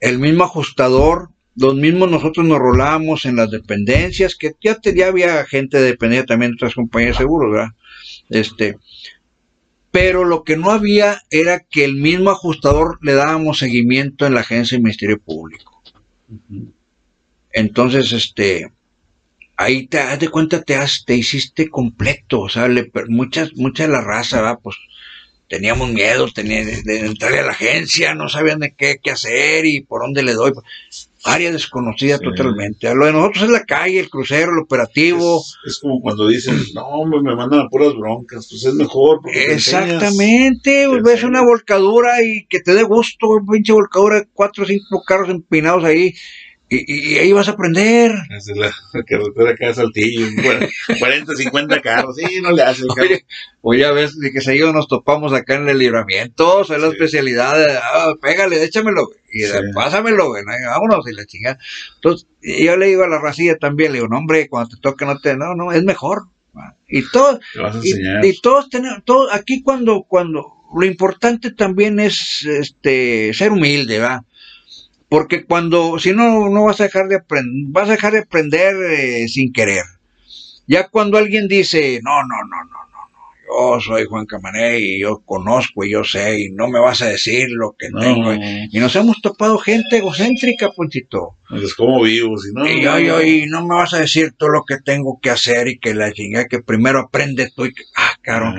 el mismo ajustador, los mismos nosotros nos rolábamos en las dependencias, que ya, te- ya había gente de dependencia también de otras compañías de seguros, ¿verdad? Este, pero lo que no había era que el mismo ajustador le dábamos seguimiento en la agencia del Ministerio Público. Ujú. Entonces, este, ahí te das de cuenta, te, has, te hiciste completo, o sea, le, muchas, mucha de la raza, ¿verdad? Pues teníamos miedo tenía, de, de entrarle a la agencia, no sabían de qué, qué hacer y por dónde le doy. Área desconocida Sí. totalmente. Lo de nosotros es la calle, el crucero, el operativo. Es, es como cuando dicen, no, hombre, me mandan a puras broncas, pues es mejor. enseñas. Exactamente, te ves enseñas. una volcadura y que te dé gusto, pinche volcadura, cuatro o cinco carros empinados ahí, y, y- y ahí vas a aprender. Desde la, la carretera acá de Saltillo, bueno, 40, 50 carros, sí, no le hace el carro. Oye, oye, a veces de que seguido nos topamos acá en el libramiento, es la Sí. especialidad, de, ah, pégale, échamelo, y Sí. pásamelo, güey, no, vámonos, y la chingada. Entonces, y yo le digo a la racilla también, le digo, no, hombre, cuando te toque no te, no, no, es mejor. Y todo, Te vas a y, enseñar. y todos tenemos, todos, aquí cuando, cuando, lo importante también es, este, ser humilde, va. Porque cuando, si no, no vas a dejar de aprender, vas a dejar de aprender eh, sin querer. Ya cuando alguien dice, no, no, no, no, no, no, yo soy Juan Camané y yo conozco y yo sé y no me vas a decir lo que No, tengo. Y nos hemos topado gente egocéntrica, Ponchito. pues como vivos, y no, Y yo, yo, y no me vas a decir todo lo que tengo que hacer y que la chingada, que primero aprende tú y que, ah, caro.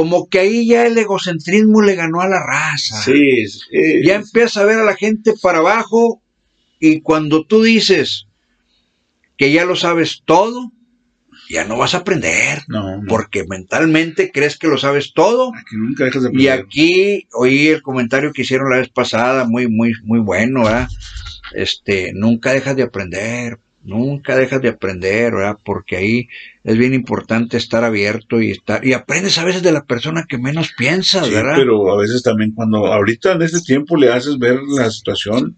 Como que ahí ya el egocentrismo le ganó a la raza. Sí, sí. Ya empieza a ver a la gente para abajo y cuando tú dices que ya lo sabes todo, ya no vas a aprender. No, no. Porque mentalmente crees que lo sabes todo. Aquí nunca dejas de Y aprender. aquí oí el comentario que hicieron la vez pasada, muy, muy, muy bueno, ¿verdad? Este, nunca dejas de aprender, nunca dejas de aprender, ¿verdad? Porque ahí es bien importante estar abierto y estar, y aprendes a veces de la persona que menos piensas, Sí, ¿verdad? pero a veces también cuando ahorita en este tiempo le haces ver la situación,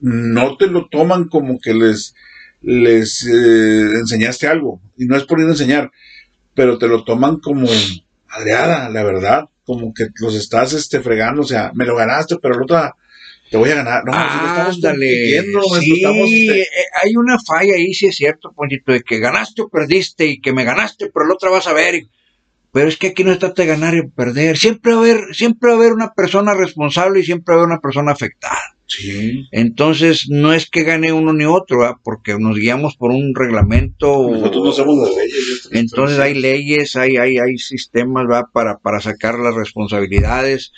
no te lo toman como que les, les eh, enseñaste algo. Y no es por ir a enseñar, pero te lo toman como madreada, la verdad. Como que los estás este, fregando, o sea, me lo ganaste, pero la otra te voy a ganar. No, si lo estamos sí, estamos, este, eh, hay una falla ahí, sí es cierto, Ponchito, de que ganaste o perdiste y que me ganaste, pero la otra vas a ver. y- pero es que aquí no se trata de ganar y perder. Siempre va a haber, siempre va a haber una persona responsable y siempre va a haber una persona afectada. Sí. Entonces, no es que gane uno ni otro, porque nos guiamos por un reglamento. Nosotros no somos las leyes. Entonces hay leyes, hay, hay, hay sistemas. Para, para sacar las responsabilidades.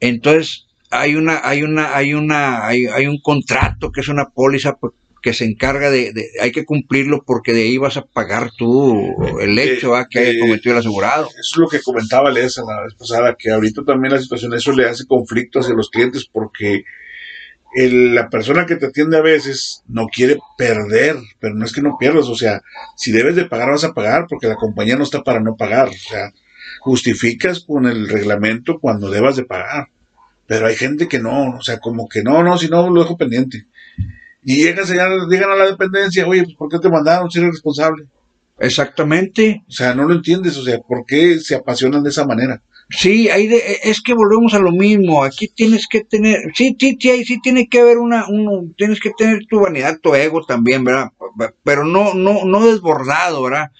Entonces, hay una, hay una, hay una, hay, hay un contrato que es una póliza pues, que se encarga de, de, hay que cumplirlo porque de ahí vas a pagar tú el hecho ¿verdad? que haya cometido el asegurado. Eso es lo que comentaba Lesa la vez pasada, que ahorita también la situación, eso le hace conflicto hacia los clientes porque el, la persona que te atiende a veces no quiere perder, pero no es que no pierdas, o sea, si debes de pagar vas a pagar porque la compañía no está para no pagar, o sea, justificas con el reglamento cuando debas de pagar, pero hay gente que no, o sea, como que no, no, si no lo dejo pendiente. Y llegan, llegan a la dependencia, oye, pues ¿por qué te mandaron si eres responsable? Exactamente. O sea, no lo entiendes, o sea, ¿por qué se apasionan de esa manera? Sí, hay de, es que volvemos a lo mismo. Aquí tienes que tener, sí, sí, sí, sí tiene que haber una, uno, tienes que tener tu vanidad, tu ego también, ¿verdad? Pero no, no, no desbordado, ¿verdad?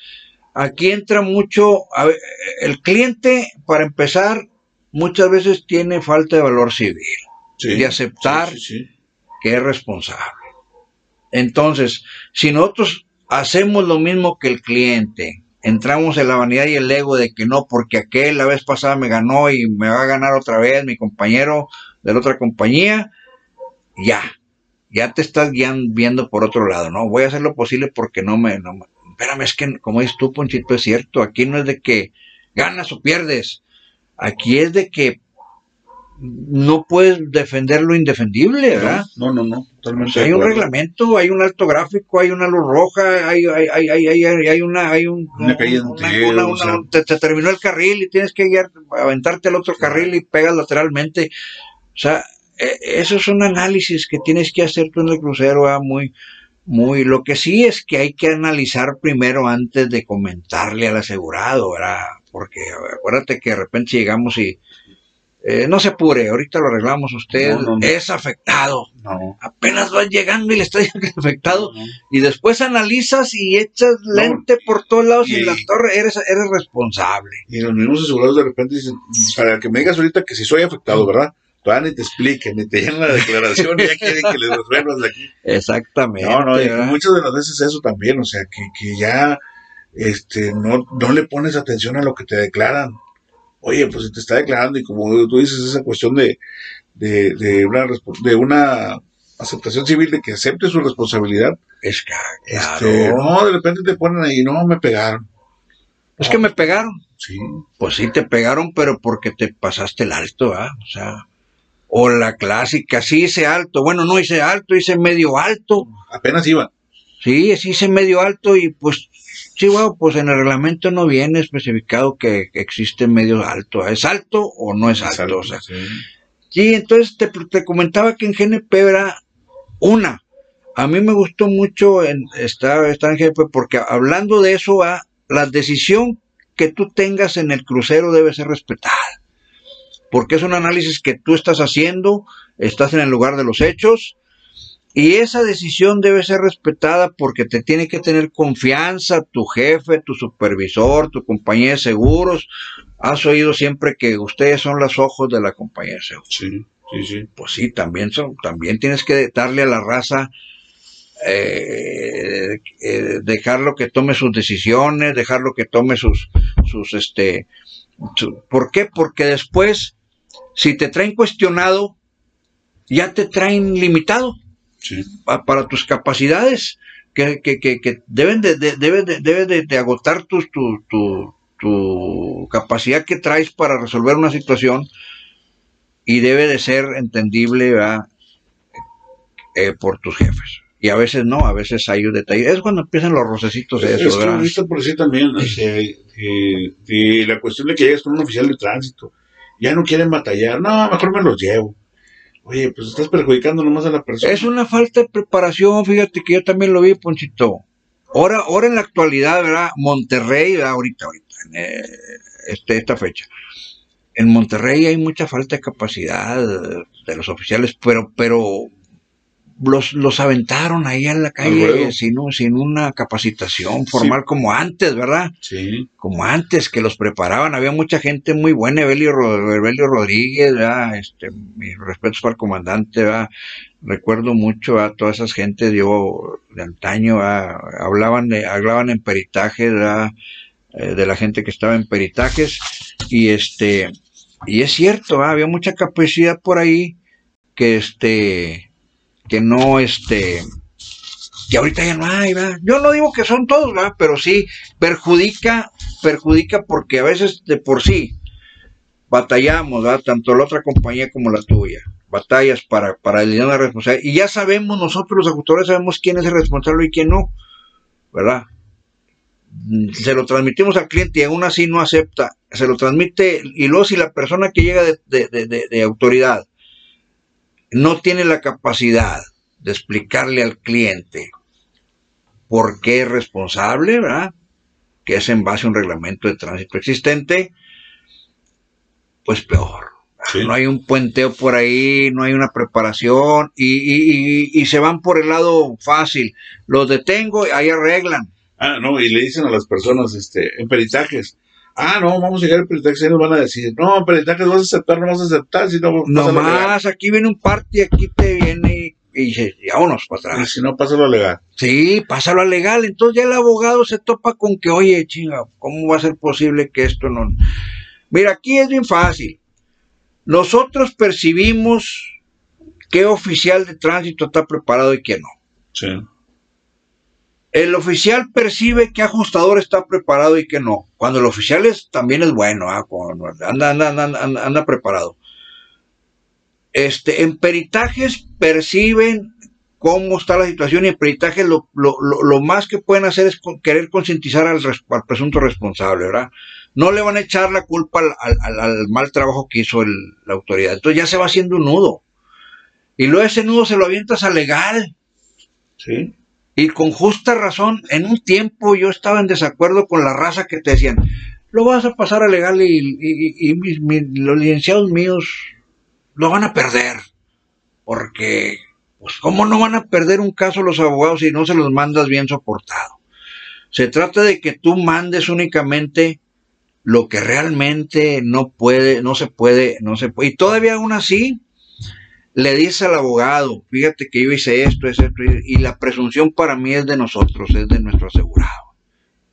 Aquí entra mucho, ver, el cliente, para empezar, muchas veces tiene falta de valor civil, Sí, de aceptar sí, sí, sí. que es responsable. Entonces, si nosotros hacemos lo mismo que el cliente, entramos en la vanidad y el ego de que no, porque aquel la vez pasada me ganó y me va a ganar otra vez mi compañero de la otra compañía, ya, ya te estás guiando, viendo por otro lado, ¿no? Voy a hacer lo posible porque no me, no me, espérame, es que como es tú, Ponchito, es cierto, aquí no es de que ganas o pierdes, aquí es de que no puedes defender lo indefendible, ¿verdad? No, no, no, totalmente. O sea, hay un reglamento, hay un alto gráfico, hay una luz roja, hay, hay, hay, hay, hay, una, hay un, Una calle una- una- o sea. una- te, te terminó el carril y tienes que guiar, aventarte al otro carril y pegas lateralmente. O sea, eh, eso es un análisis que tienes que hacer tú en el crucero, ¿verdad? muy, muy. Lo que sí es que hay que analizar primero antes de comentarle al asegurado, ¿verdad? Porque acuérdate que de repente llegamos y eh, no se apure, ahorita lo arreglamos usted, No, no, no. es afectado No. apenas vas llegando y le estás diciendo que es afectado y después analizas y echas lente por todos lados y, en la torre eres, eres responsable. Y los mismos asegurados de repente dicen, para que me digas ahorita que si soy afectado, ¿verdad? Todavía ni te expliquen, ni te llenan la declaración, y ya quieren que les resuelvas de aquí. Exactamente. No, no, y muchas de las veces eso también, o sea, que, que ya este, no, no le pones atención a lo que te declaran. Oye, pues si te está declarando y como tú dices, esa cuestión de, de, de, una, de una aceptación civil, de que acepte su responsabilidad, Es que, este, no, de repente te ponen ahí, no, me pegaron. Es que me pegaron. Sí, Pues sí, te pegaron, pero porque te pasaste el alto, ¿ah? O sea, o la clásica, sí hice alto. Bueno, no hice alto, hice medio alto. apenas iban. Sí, sí hice medio alto y pues, sí, bueno, pues en el reglamento no viene especificado que, existe medio alto. ¿Es alto o no es alto? O sea, Sí. Sí, entonces te, te comentaba que en GNP era una. A mí me gustó mucho en, estar, estar en GNP porque hablando de eso, la decisión que tú tengas en el crucero debe ser respetada. Porque es un análisis que tú estás haciendo, estás en el lugar de los hechos, y esa decisión debe ser respetada porque te tiene que tener confianza tu jefe, tu supervisor, tu compañía de seguros. Has oído siempre que ustedes son los ojos de la compañía de seguros Sí, sí, sí. pues sí, también son, también tienes que darle a la raza, eh, eh, dejarlo que tome sus decisiones, dejarlo que tome sus, sus, este, su- ¿por qué? Porque después, si te traen cuestionado, ya te traen limitado Sí. pa- para tus capacidades que, que, que, que deben de, de- deben de, deben de- agotar tus, tu, tu, tu capacidad que traes para resolver una situación y debe de ser entendible ¿verdad? Eh, por tus jefes. Y a veces no, a veces hay un detalle. Es cuando empiezan los rocecitos de Es eso, que ¿verdad? ahorita por decir también, o sea, eh, de la cuestión de que llegas con un oficial de tránsito, ya no quieren batallar, no, mejor me los llevo. Oye, pues estás perjudicando nomás a la persona. Es una falta de preparación, fíjate que yo también lo vi, Ponchito. Ahora, ahora en la actualidad, ¿verdad? Monterrey, ahorita, ahorita, en eh, este, esta fecha. En Monterrey hay mucha falta de capacidad de los oficiales, pero, pero los, los aventaron ahí en la calle sin, sin una capacitación formal como antes, ¿verdad? Sí. Como antes, que los preparaban. Había mucha gente muy buena, Evelio, Rodríguez, ¿verdad? Este, mis respetos para el comandante, ¿verdad? Recuerdo mucho a todas esas gentes, yo de antaño, hablaban, de, hablaban en peritajes, ¿verdad? Eh, de la gente que estaba en peritajes y este y es cierto había mucha capacidad por ahí que este que no este que ahorita ya no hay ¿verdad? yo no digo que son todos ¿verdad? pero sí perjudica perjudica porque a veces de por sí batallamos ¿verdad? tanto la otra compañía como la tuya batallas para para el la responsabilidad y ya sabemos nosotros los ajustadores sabemos quién es el responsable y quién no verdad se lo transmitimos al cliente y aún así no acepta, se lo transmite y luego si la persona que llega de, autoridad no tiene la capacidad de explicarle al cliente por qué es responsable, ¿verdad? Que es en base a un reglamento de tránsito existente, pues peor. No hay un puenteo por ahí, no hay una preparación y, y, se van por el lado fácil. Los detengo, ahí arreglan Ah, no, y le dicen a las personas, este, en peritajes, ah, no, vamos a llegar a peritajes, y nos van a decir, no, en peritajes vas a aceptar, no vas a aceptar, si no, no más, aquí viene un parte, aquí te viene y dice, vámonos para atrás. Y si no, pásalo a legal. Sí, pásalo a legal, entonces ya el abogado se topa con que, oye, chinga, ¿cómo va a ser posible que esto no... Mira, aquí es bien fácil. Nosotros percibimos qué oficial de tránsito está preparado y qué no. Sí. El oficial percibe qué ajustador está preparado y qué no. Cuando el oficial es, también es bueno, ¿ah? anda, anda, anda, anda, preparado. Este, en peritajes perciben cómo está la situación y en peritajes lo, más que pueden hacer es querer concientizar al, presunto responsable, ¿verdad? No le van a echar la culpa al, mal trabajo que hizo la autoridad. Entonces ya se va haciendo un nudo. Y luego ese nudo se lo avientas a legal. Sí. Y con justa razón, en un tiempo yo estaba en desacuerdo con la raza que te decían, lo vas a pasar a legal y, los licenciados míos lo van a perder. Porque, pues, ¿cómo no van a perder un caso los abogados si no se los mandas bien soportado? Se trata de que tú mandes únicamente lo que realmente no puede, no se puede, no se puede. Y todavía aún así, le dice al abogado, fíjate que yo hice esto, es esto, y la presunción para mí es de nosotros, es de nuestro asegurado.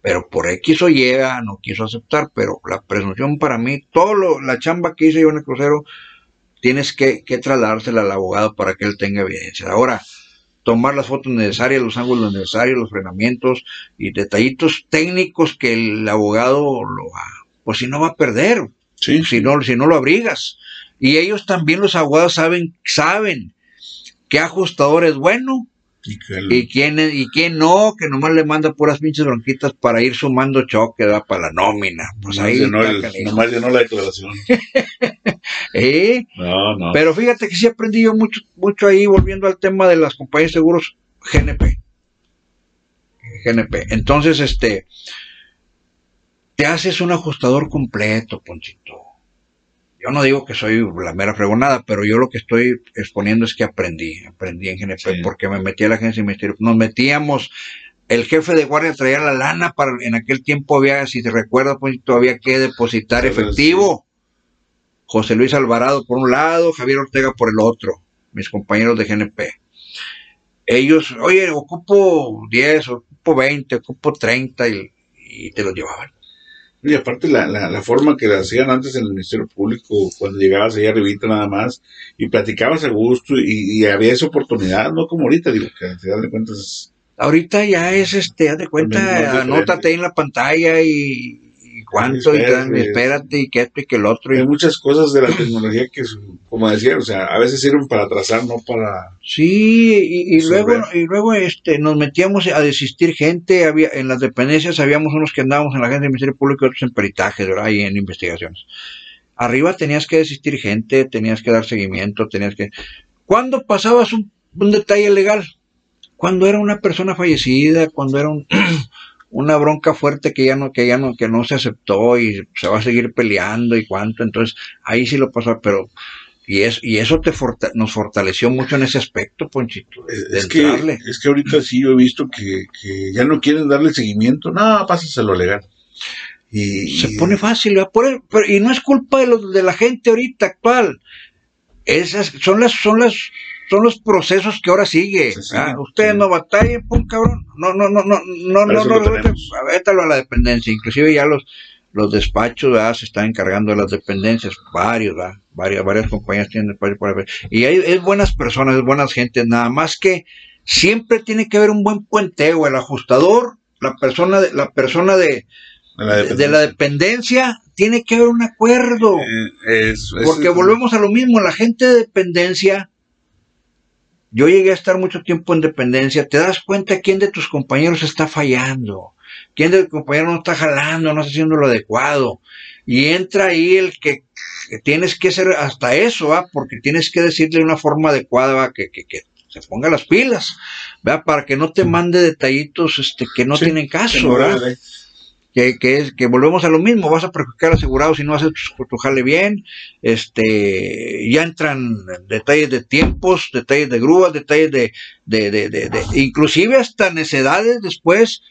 Pero por X o Y no quiso aceptar, pero la presunción para mí, todo lo, la chamba que hice yo en el crucero, tienes que, que trasladársela al abogado para que él tenga evidencia. Ahora, tomar las fotos necesarias, los ángulos necesarios, los frenamientos y detallitos técnicos que el abogado lo va, pues si no va a perder, si, no, si no lo abrigas. Y ellos también, los abogados, saben, saben qué ajustador es bueno y, quién, y quién no, que nomás le manda puras pinches bronquitas para ir sumando choque, da para la nómina. Pues ahí no, nomás llenó la declaración. ¿Eh? No, no. Pero fíjate que sí aprendí yo mucho, mucho ahí, volviendo al tema de las compañías de seguros GNP. GNP. Entonces, este, te haces un ajustador completo, Ponchito yo no digo que soy la mera fregonada, pero yo lo que estoy exponiendo es que aprendí, aprendí en GNP, porque me metí a la agencia de ministerio. Nos metíamos, el jefe de guardia traía la lana para, en aquel tiempo había, si te recuerdas, pues todavía que depositar efectivo. José Luis Alvarado por un lado, Javier Ortega por el otro, mis compañeros de GNP. Ellos, oye, ocupo 10, ocupo 20, ocupo 30 y, y te los llevaban. Y aparte la, la, forma que lo hacían antes en el Ministerio Público, cuando llegabas ahí arribita nada más, y platicabas a gusto, y, había esa oportunidad, no como ahorita, digo, que al final de cuentas... Ahorita ya es, este, haz de cuenta, anótate en la pantalla y, cuánto, y, espérate, y que esto y que el otro. Hay muchas cosas de la tecnología que, como decía, o sea, a veces sirven para trazar, no para... Sí, y, luego y luego este nos metíamos a desistir gente, había en las dependencias habíamos unos que andábamos en la agencia del Ministerio Público y otros en peritajes, ¿verdad? Y en investigaciones. Arriba tenías que desistir gente, tenías que dar seguimiento, tenías que... ¿Cuándo pasabas un, un detalle legal? Cuando era una persona fallecida, cuando era un... una bronca fuerte que ya no, que ya no, que no se aceptó y se va a seguir peleando y cuánto, entonces ahí sí lo pasó, pero Y, es, y eso te nos fortaleció mucho en ese aspecto, Ponchito. Es, que, es que ahorita sí yo he visto que, ya no quieren darle seguimiento. No, pásaselo legal. Y, se pone fácil, y no es culpa de, los, de la gente ahorita actual. Esas son las, son las, son los procesos que ahora sigue. Ustedes no batallen, pum, cabrón. No, no, no, no, no, no, no, no, a la dependencia. Inclusive ya los, los despachos se están encargando de las dependencias, varios, varias, varias compañías tienen despachos por Y hay es buenas personas, es buenas gente, nada más que siempre tiene que haber un buen puenteo, el ajustador, la persona de, la persona de, de, la dependencia, tiene que haber un acuerdo. Eh, porque volvemos a lo mismo, la gente de dependencia, yo llegué a estar mucho tiempo en dependencia, te das cuenta quién de tus compañeros está fallando quién del compañero no está jalando, no está haciendo lo adecuado. Y entra ahí el que, tienes que hacer hasta eso, ¿va? porque tienes que decirle de una forma adecuada que, que, se ponga las pilas, ¿va? para que no te mande detallitos este, que no tienen caso, ¿verdad? Que, que, es, que volvemos a lo mismo, vas a perjudicar al asegurado si no haces tu, jale bien, este, ya entran detalles de tiempos, detalles de grúas, detalles de, de, de, de inclusive hasta necedades después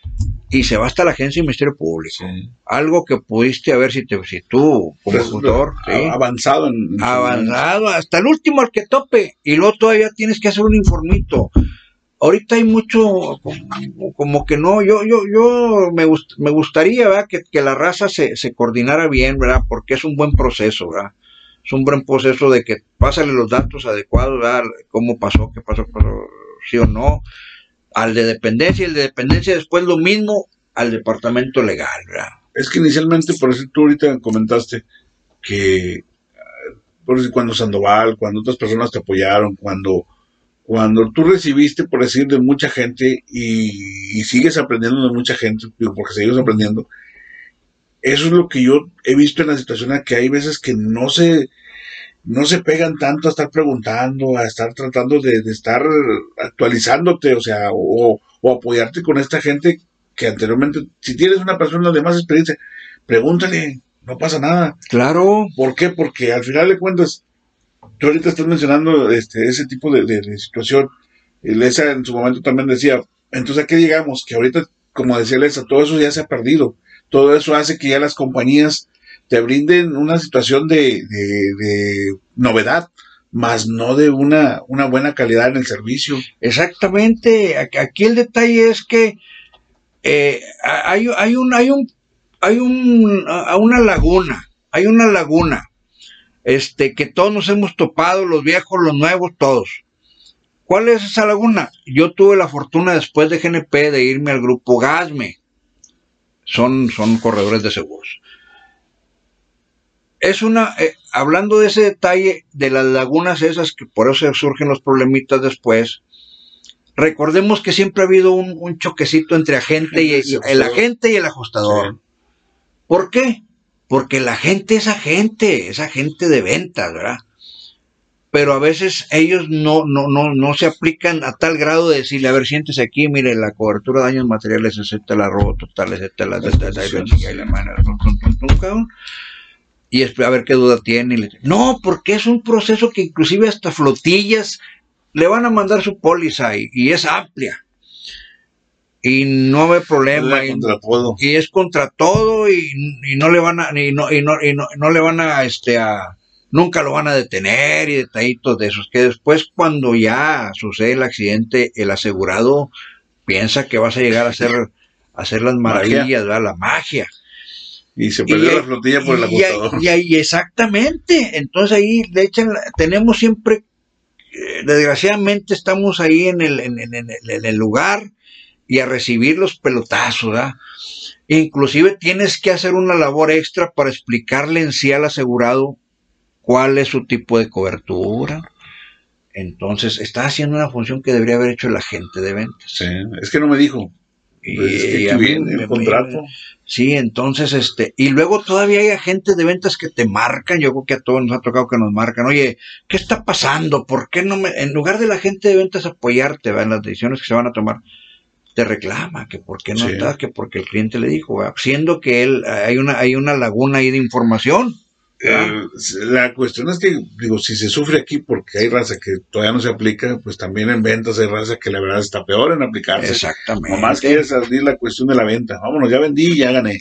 y se va hasta la agencia de Ministerio Público. Algo que pudiste haber si, te, si tú, como consultor, avanzado en, avanzado hasta el último al que tope, y luego todavía tienes que hacer un informito. Ahorita hay mucho, como, que no, yo, yo, yo me, me gustaría. Que, que, la raza se, se coordinara bien, ¿verdad? Porque es un buen proceso, ¿verdad? Es un buen proceso de que pásale los datos adecuados, ¿verdad? Cómo pasó, qué pasó, pasó sí o no al de dependencia y el de dependencia después lo mismo al departamento legal, ¿verdad? Es que inicialmente, por eso tú ahorita comentaste que por decir, cuando Sandoval, cuando otras personas te apoyaron, cuando, cuando tú recibiste, por decir, de mucha gente y, sigues aprendiendo de mucha gente, porque sigues aprendiendo, eso es lo que yo he visto en la situación, que hay veces que no se, no se pegan tanto a estar preguntando, a estar tratando de, estar actualizándote, o sea, o, apoyarte con esta gente que anteriormente, si tienes una persona de más experiencia, pregúntale, no pasa nada. Claro. ¿Por qué? Porque al final de cuentas, tú ahorita estás mencionando este, ese tipo de, de, situación. Y Lesa en su momento también decía, entonces a qué llegamos? Que ahorita, como decía Lesa, todo eso ya se ha perdido. Todo eso hace que ya las compañías te brinden una situación de, novedad, más no de una, una buena calidad en el servicio. Exactamente, aquí el detalle es que eh, hay, hay, un, hay un, hay un, una laguna, hay una laguna, este, que todos nos hemos topado, los viejos, los nuevos, todos. ¿Cuál es esa laguna? Yo tuve la fortuna después de GNP de irme al grupo GASME. Son, son corredores de seguros es una, eh, hablando de ese detalle de las lagunas esas, que por eso surgen los problemitas después, recordemos que siempre ha habido un, choquecito entre agente y el, agente y el ajustador. ¿Por qué? Porque la gente es agente, es agente de ventas, ¿verdad? Pero a veces ellos no, no, no, no se aplican a tal grado de decirle, a ver, siéntese aquí, mire, la cobertura de daños materiales, la robo total, acepta la, y a ver qué duda tiene. No, porque es un proceso que inclusive hasta flotillas le van a mandar su póliza y, es amplia. Y no hay problema. y, es contra todo y, no le van a, y no, y no, y no, le van a, este, a, nunca lo van a detener y detallitos de esos, que después cuando ya sucede el accidente, el asegurado piensa que vas a llegar a hacer, a hacer las maravillas, la magia. Y se perdió la flotilla por el ajustador. Y, ahí, exactamente. Entonces ahí le echan, tenemos siempre, eh, desgraciadamente estamos ahí en el, en, el lugar y a recibir los pelotazos, ¿verdad? Inclusive tienes que hacer una labor extra para explicarle en sí al asegurado cuál es su tipo de cobertura. Entonces, está haciendo una función que debería haber hecho el agente de ventas. Sí, es que no me dijo. Y, pues el contrato. Sí, entonces, este, y luego todavía hay agentes de ventas que te marcan, yo creo que a todos nos ha tocado que nos marcan, oye, ¿qué está pasando? ¿Por qué no me, en lugar de la gente de ventas apoyarte, en las decisiones que se van a tomar, te reclama que por qué no está, que porque el cliente le dijo, siendo que él, hay una, hay una laguna ahí de información. Eh, la cuestión es que, digo, si se sufre aquí porque hay raza que todavía no se aplica, pues también en ventas hay raza que la verdad está peor en aplicarse. Exactamente. Nomás quiere salir la cuestión de la venta. Vámonos, ya vendí, ya gané.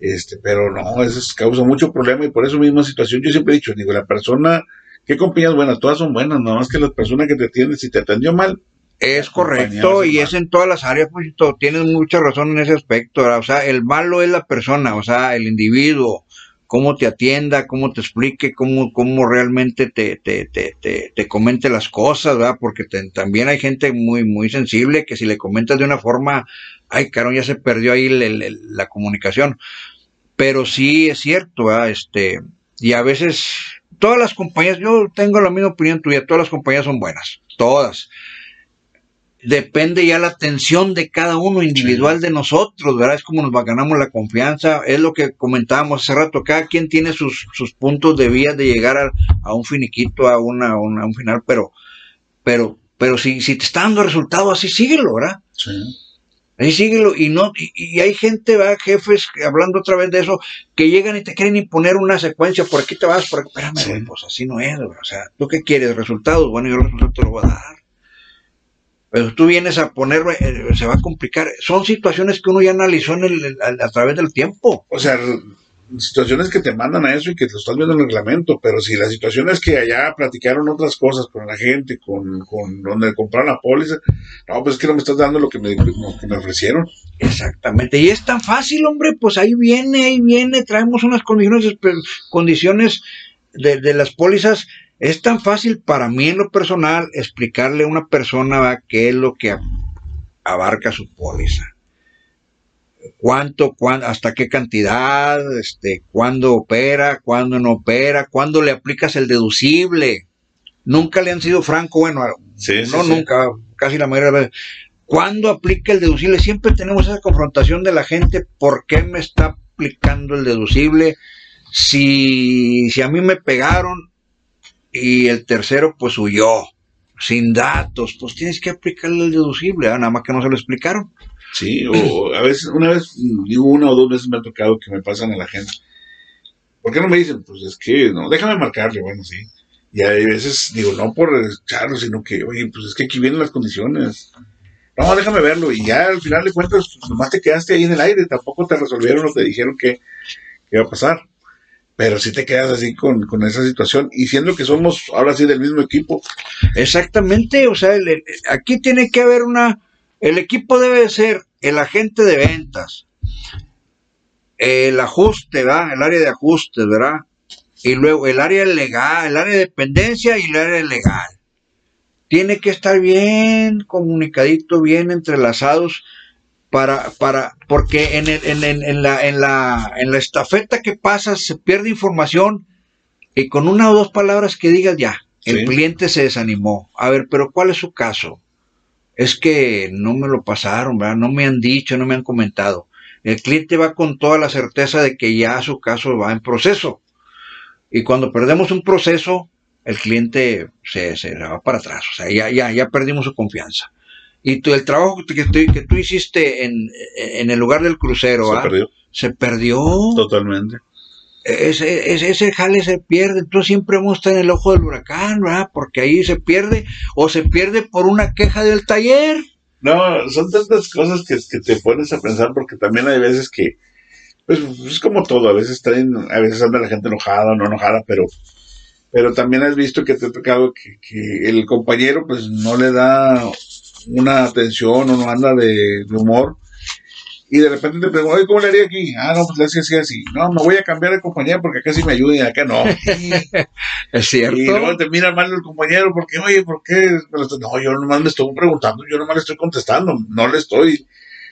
Este, pero no, eso causa mucho problema y por eso misma situación yo siempre he dicho, digo, la persona, ¿qué compañías buenas? Todas son buenas, nada más que la persona que te atiende, si te atendió mal, es correcto y es en todas las áreas, pues tienes mucha razón en ese aspecto, o sea, el malo es la persona, o sea, el individuo, cómo te atienda, cómo te explique, cómo, cómo realmente te, te, te, te, comente las cosas, ¿verdad? Porque también hay gente muy, muy sensible que si le comentas de una forma, ay, caro, ya se perdió ahí la comunicación. Pero sí es cierto, ¿verdad? Este, y a veces, todas las compañías, yo tengo la misma opinión tuya, todas las compañías son buenas, todas depende ya la atención de cada uno individual de nosotros, ¿verdad? Es como nos ganamos la confianza, es lo que comentábamos hace rato, cada quien tiene sus, sus puntos de vía de llegar a, un finiquito, a, una, a un final, pero, pero, pero si, si te está dando resultado así, síguelo, ¿verdad? Sí. Ahí síguelo, y no, y, hay gente, ¿verdad? jefes, hablando otra vez de eso, que llegan y te quieren imponer una secuencia, por aquí te vas, por aquí, espérame, pues así no es, o sea, ¿tú qué quieres? ¿Resultados? Bueno, yo los resultados te lo voy a dar. Pero tú vienes a poner, eh, se va a complicar. Son situaciones que uno ya analizó en el, a, través del tiempo. O sea, situaciones que te mandan a eso y que te estás viendo en el reglamento, pero si la situación es que allá platicaron otras cosas con la gente, con, con donde compraron la póliza, no, pues es que no me estás dando lo que me, que me ofrecieron. Exactamente, y es tan fácil, hombre, pues ahí viene, ahí viene, traemos unas condiciones, condiciones de, de las pólizas es tan fácil para mí en lo personal explicarle a una persona qué es lo que abarca su póliza. Cuánto, hasta qué cantidad, este, cuándo opera, cuándo no opera, cuándo le aplicas el deducible. Nunca le han sido franco, bueno, no nunca, casi la mayoría de las veces. ¿Cuándo aplica el deducible? Siempre tenemos esa confrontación de la gente, ¿por qué me está aplicando el deducible? Si, si a mí me pegaron, y el tercero pues huyó, sin datos, pues tienes que aplicarle el deducible, ¿ah? nada más que no se lo explicaron. Sí, o a veces, una vez, digo una o dos veces me ha tocado que me pasan a la gente. ¿Por qué no me dicen? Pues es que, no, déjame marcarle, bueno, sí. Y hay veces, digo, no por echarlo, sino que, oye, pues es que aquí vienen las condiciones. No, déjame verlo. Y ya al final de cuentas, pues, nomás te quedaste ahí en el aire, tampoco te resolvieron o te dijeron que iba a pasar pero si te quedas así con, esa situación y siendo que somos ahora sí del mismo equipo. Exactamente, o sea, aquí tiene que haber una, el equipo debe ser el agente de ventas, el ajuste, ¿verdad? El área de ajustes, ¿verdad? Y luego el área legal, el área de dependencia y el área legal. Tiene que estar bien comunicadito, bien entrelazados para, para, porque en, el, en, en, la, en, la, en la estafeta que pasa se pierde información y con una o dos palabras que digas ya, el cliente se desanimó. A ver, pero ¿cuál es su caso? Es que no me lo pasaron, ¿verdad? No me han dicho, no me han comentado. El cliente va con toda la certeza de que ya su caso va en proceso. Y cuando perdemos un proceso, el cliente se, se va para atrás. O sea, ya, ya, ya perdimos su confianza. Y tú, el trabajo que, que tú hiciste en, en, el lugar del crucero, se ¿ah? perdió. Se perdió. Totalmente. Ese, ese, ese, jale se pierde. Tú siempre vamos a estar en el ojo del huracán, ¿verdad? Porque ahí se pierde o se pierde por una queja del taller. No, son tantas cosas que, que te pones a pensar porque también hay veces que, pues es como todo, a veces traen, a veces anda la gente enojada o no enojada, pero pero también has visto que te ha tocado que, que el compañero pues no le da una atención o no anda de, humor. Y de repente te pregunto, ¿cómo le haría aquí? Ah, no, pues le hacía así, así. No, me voy a cambiar de compañía porque acá sí me ayuda y acá no. es cierto. Y luego te mira mal el compañero porque, oye, ¿por qué? No, yo nomás me estoy preguntando, yo nomás le estoy contestando, no le estoy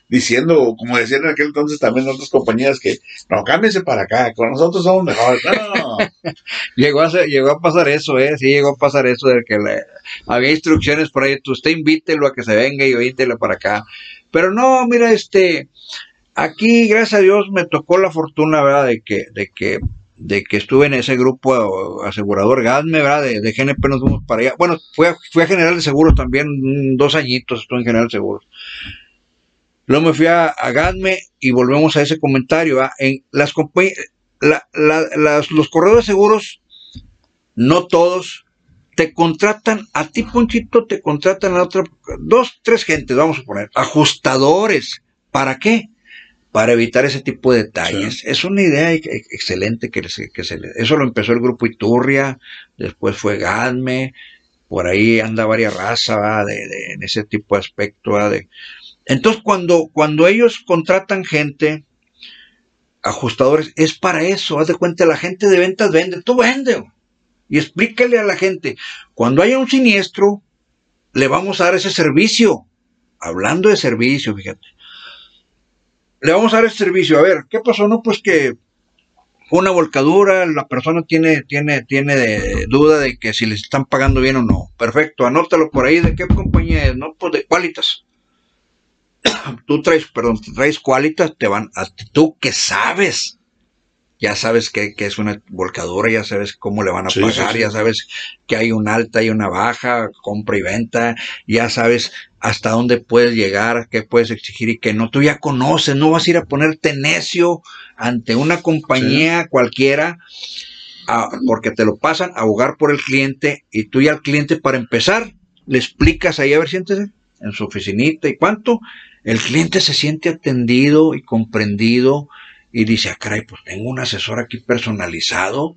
diciendo, como decían en aquel entonces también otras compañías, que no, cámbiense para acá, con nosotros somos mejores. No. llegó, a llegó a pasar eso, ¿eh? Sí, llegó a pasar eso de que le, había instrucciones por ahí, usted invítelo a que se venga y oíntelo para acá. Pero no, mira, este, aquí, gracias a Dios, me tocó la fortuna, ¿verdad?, de que, de que de que estuve en ese grupo asegurador GASME, ¿verdad? De, de GNP nos fuimos para allá. Bueno, fui a, fui a General de Seguros también, dos añitos estuve en General de Seguros. Luego me fui a, a y volvemos a ese comentario. En las los corredores seguros, no todos, te contratan, a ti, Ponchito, te contratan a otra, dos, tres gentes, vamos a poner, ajustadores. ¿Para qué? Para evitar ese tipo de detalles. Es una idea excelente que, que se Eso lo empezó el grupo Iturria, después fue Gadme, por ahí anda varias razas de, en ese tipo de aspecto. De, entonces, cuando, cuando ellos contratan gente, ajustadores, es para eso. Haz de cuenta, la gente de ventas vende, tú vende. Y explícale a la gente, cuando haya un siniestro, le vamos a dar ese servicio. Hablando de servicio, fíjate. Le vamos a dar ese servicio. A ver, ¿qué pasó? No, pues que una volcadura, la persona tiene, tiene, tiene de, duda de que si les están pagando bien o no. Perfecto, anótalo por ahí. ¿De qué compañía es? No, pues de Qualitas. Tú traes, perdón, traes Qualitas, te van, a tú que sabes, ya sabes que, es una volcadura, ya sabes cómo le van a pagar, ya sabes que hay una alta y una baja, compra y venta, ya sabes hasta dónde puedes llegar, qué puedes exigir y qué no. Tú ya conoces, no vas a ir a ponerte necio ante una compañía cualquiera porque te lo pasan a abogar por el cliente y tú ya al cliente para empezar le explicas ahí, a ver, siéntese en su oficinita y cuánto, el cliente se siente atendido y comprendido y dice, ah, caray, pues tengo un asesor aquí personalizado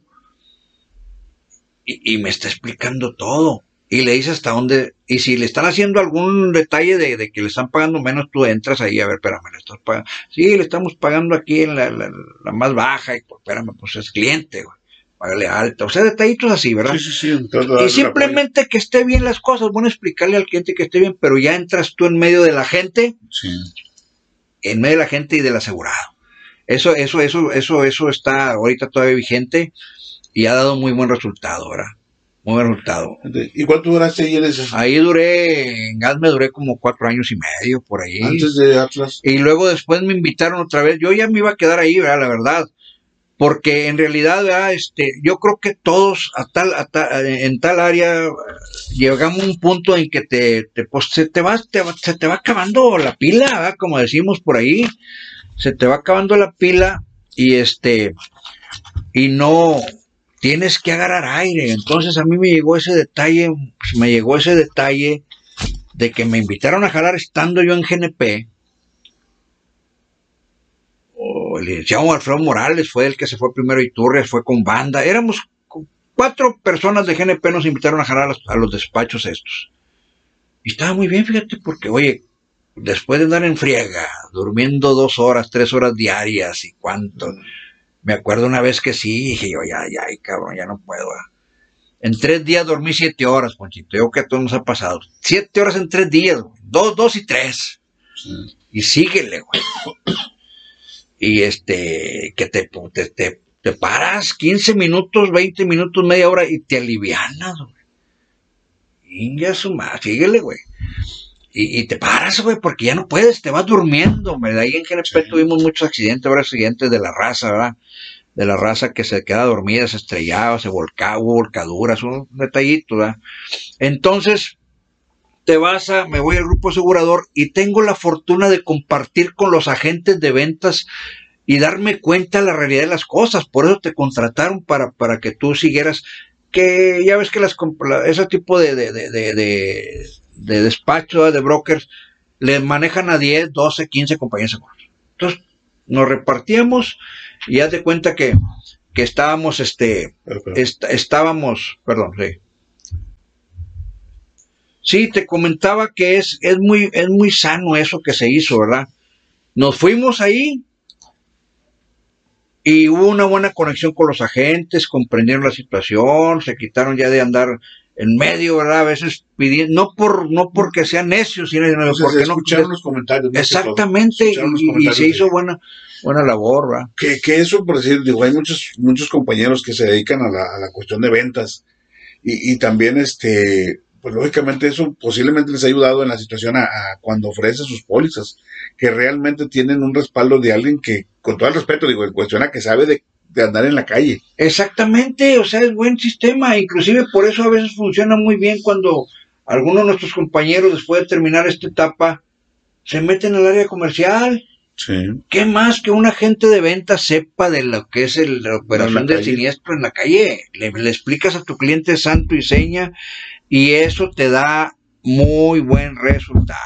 y, me está explicando todo. Y le dice hasta dónde, y si le están haciendo algún detalle de, que le están pagando menos, tú entras ahí, a ver, espérame, le estás pagando. Sí, le estamos pagando aquí en la, la más baja, y pues, espérame, pues es cliente, güey pagarle alta, o sea, detallitos así, ¿verdad? Sí, sí, sí. Y simplemente que esté bien las cosas, bueno, explicarle al cliente que esté bien, pero ya entras tú en medio de la gente, sí. en medio de la gente y del asegurado. Eso, eso, eso, eso, eso está ahorita todavía vigente y ha dado muy buen resultado, ¿verdad? Muy buen resultado. ¿Y cuánto duraste ahí en ese? Ahí duré, en me duré como cuatro años y medio, por ahí. Antes de Atlas. Y luego después me invitaron otra vez. Yo ya me iba a quedar ahí, ¿verdad? La verdad porque en realidad este, yo creo que todos en tal área llegamos a un punto en que te, te, pues, se, te va, se te va acabando la pila, como decimos por ahí, se te va acabando la pila y este y no tienes que agarrar aire. Entonces a mí me llegó ese detalle, me llegó ese detalle de que me invitaron a jalar estando yo en GNP el licenciado Alfredo Morales fue el que se fue primero a Iturrias, fue con banda. Éramos cuatro personas de GNP nos invitaron a jalar a los, despachos estos. Y estaba muy bien, fíjate, porque, oye, después de andar en friega, durmiendo dos horas, tres horas diarias y cuánto. Me acuerdo una vez que sí, dije yo, ya, ya, cabrón, ya no puedo. En tres días dormí siete horas, Ponchito. Yo que a todos nos ha pasado. Siete horas en tres días, Dos, dos y tres. Y síguele, güey y este, que te, te, te, paras 15 minutos, 20 minutos, media hora y te alivianas, güey. Inga su madre, síguele, güey. Y, y, te paras, güey, porque ya no puedes, te vas durmiendo, ¿verdad? Ahí en GNP tuvimos muchos accidentes, ahora accidentes de la raza, ¿verdad? De la raza que se queda dormida, se estrellaba, se volcaba, hubo volcaduras, un detallito, ¿verdad? Entonces, te vas a, me voy al grupo asegurador y tengo la fortuna de compartir con los agentes de ventas y darme cuenta de la realidad de las cosas. Por eso te contrataron para, para que tú siguieras, que ya ves que las, ese tipo de, de, de, de, de despacho, de brokers, le manejan a 10, 12, 15 compañías seguras. Entonces, nos repartíamos y haz de cuenta que, que estábamos, este, estábamos, perdón, sí Sí, te comentaba que es, es, muy, es muy sano eso que se hizo, ¿verdad? Nos fuimos ahí y hubo una buena conexión con los agentes, comprendieron la situación, se quitaron ya de andar en medio, ¿verdad? A veces pidiendo, no por, no porque sean necios, sino porque no escucharon los comentarios. Exactamente, y, se hizo buena, buena labor, ¿verdad? Que, que eso, por decir, digo, hay muchos, muchos compañeros que se dedican a la, a la cuestión de ventas y, y también este pues lógicamente eso posiblemente les ha ayudado en la situación a, cuando ofrece sus pólizas, que realmente tienen un respaldo de alguien que, con todo el respeto, digo, en cuestión a que sabe de, andar en la calle. Exactamente, o sea, es buen sistema, inclusive por eso a veces funciona muy bien cuando algunos de nuestros compañeros después de terminar esta etapa se meten al área comercial ¿Qué más que un agente de venta sepa de lo que es el, la operación del siniestro en la calle? Le, explicas a tu cliente santo y seña y eso te da muy buen resultado.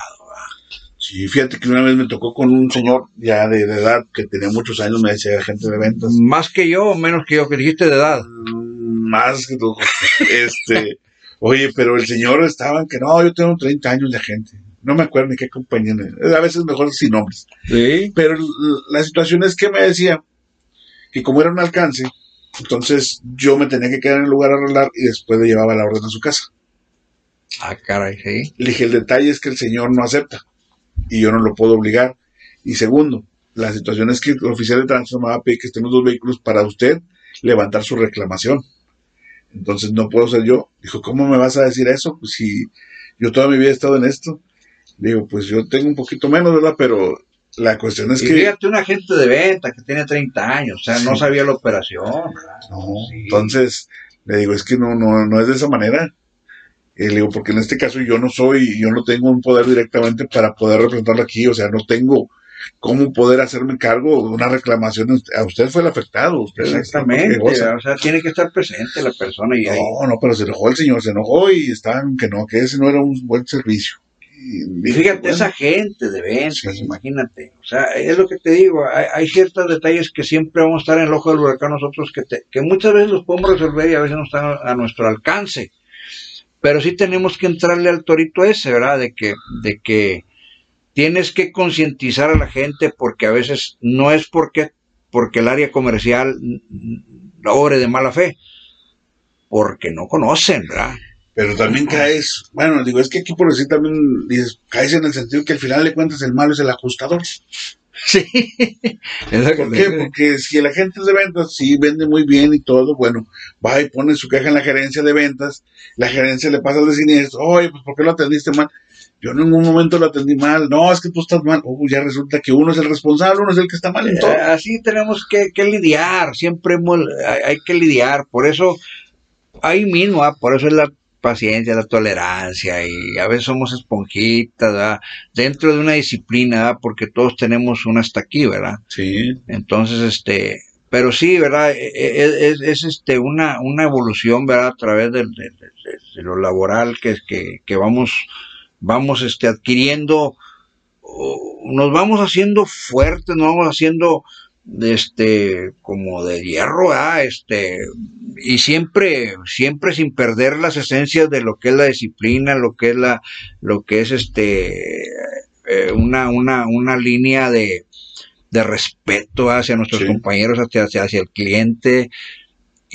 Sí, fíjate que una vez me tocó con un señor ya de, edad que tenía muchos años, me decía agente de ventas. Más que yo o menos que yo, que dijiste de edad. Mm, más que tú. este, oye, pero el señor estaba en que no, yo tengo 30 años de agente no me acuerdo ni qué compañía, a veces mejor sin nombres. Sí. Pero la situación es que me decía que como era un alcance, entonces yo me tenía que quedar en el lugar a arreglar y después le llevaba la orden a su casa. Ah, caray, sí. Le dije, el detalle es que el señor no acepta y yo no lo puedo obligar. Y segundo, la situación es que el oficial de tránsito me va a pedir que estén los dos vehículos para usted levantar su reclamación. Entonces no puedo ser yo. Dijo, ¿cómo me vas a decir eso? Pues si yo toda mi vida he estado en esto. Digo, pues yo tengo un poquito menos, ¿verdad? Pero la cuestión es que... Fíjate, un agente de venta que tiene 30 años, o sea, no sabía la operación, ¿verdad? No, entonces, le digo, es que no, no, no es de esa manera. Y le digo, porque en este caso yo no soy, yo no tengo un poder directamente para poder representarlo aquí, o sea, no tengo cómo poder hacerme cargo de una reclamación. A usted fue el afectado. Usted Exactamente, o sea, tiene que estar presente la persona. Y no, no, pero se enojó el señor, se enojó y estaban que no, que ese no era un buen servicio. Y fíjate, esa gente de ventas, imagínate. O sea, es lo que te digo, hay, ciertos detalles que siempre vamos a estar en el ojo del huracán nosotros que, que muchas veces los podemos resolver y a veces no están a nuestro alcance. Pero sí tenemos que entrarle al torito ese, ¿verdad? De que, de que tienes que concientizar a la gente porque a veces no es porque, porque el área comercial obre de mala fe, porque no conocen, ¿verdad? Pero también caes, bueno, digo, es que aquí por decir también dices, caes en el sentido que al final de cuentas el malo es el ajustador. Sí. ¿Por qué? Porque si el agente de ventas sí vende muy bien y todo, bueno, va y pone su queja en la gerencia de ventas, la gerencia le pasa al de siniestro, oye, pues ¿por qué lo atendiste mal? Yo en ningún momento lo atendí mal, no, es que tú estás mal, uh, ya resulta que uno es el responsable, uno es el que está mal en todo. Eh, así tenemos que, lidiar, siempre hay, que lidiar, por eso ahí mismo, ah, por eso es la paciencia, la tolerancia y a veces somos esponjitas, Dentro de una disciplina, porque todos tenemos una hasta aquí, ¿verdad? Sí. Entonces, este, pero sí, ¿verdad? E, e, e, es, es, este una, una evolución, ¿verdad? A través de, lo laboral que, que, que vamos, vamos este, adquiriendo, nos vamos haciendo fuertes, nos vamos haciendo este como de hierro ¿ah? este y siempre siempre sin perder las esencias de lo que es la disciplina lo que es la lo que es este eh, una, una, una línea de, de respeto hacia nuestros compañeros hacia, hacia el cliente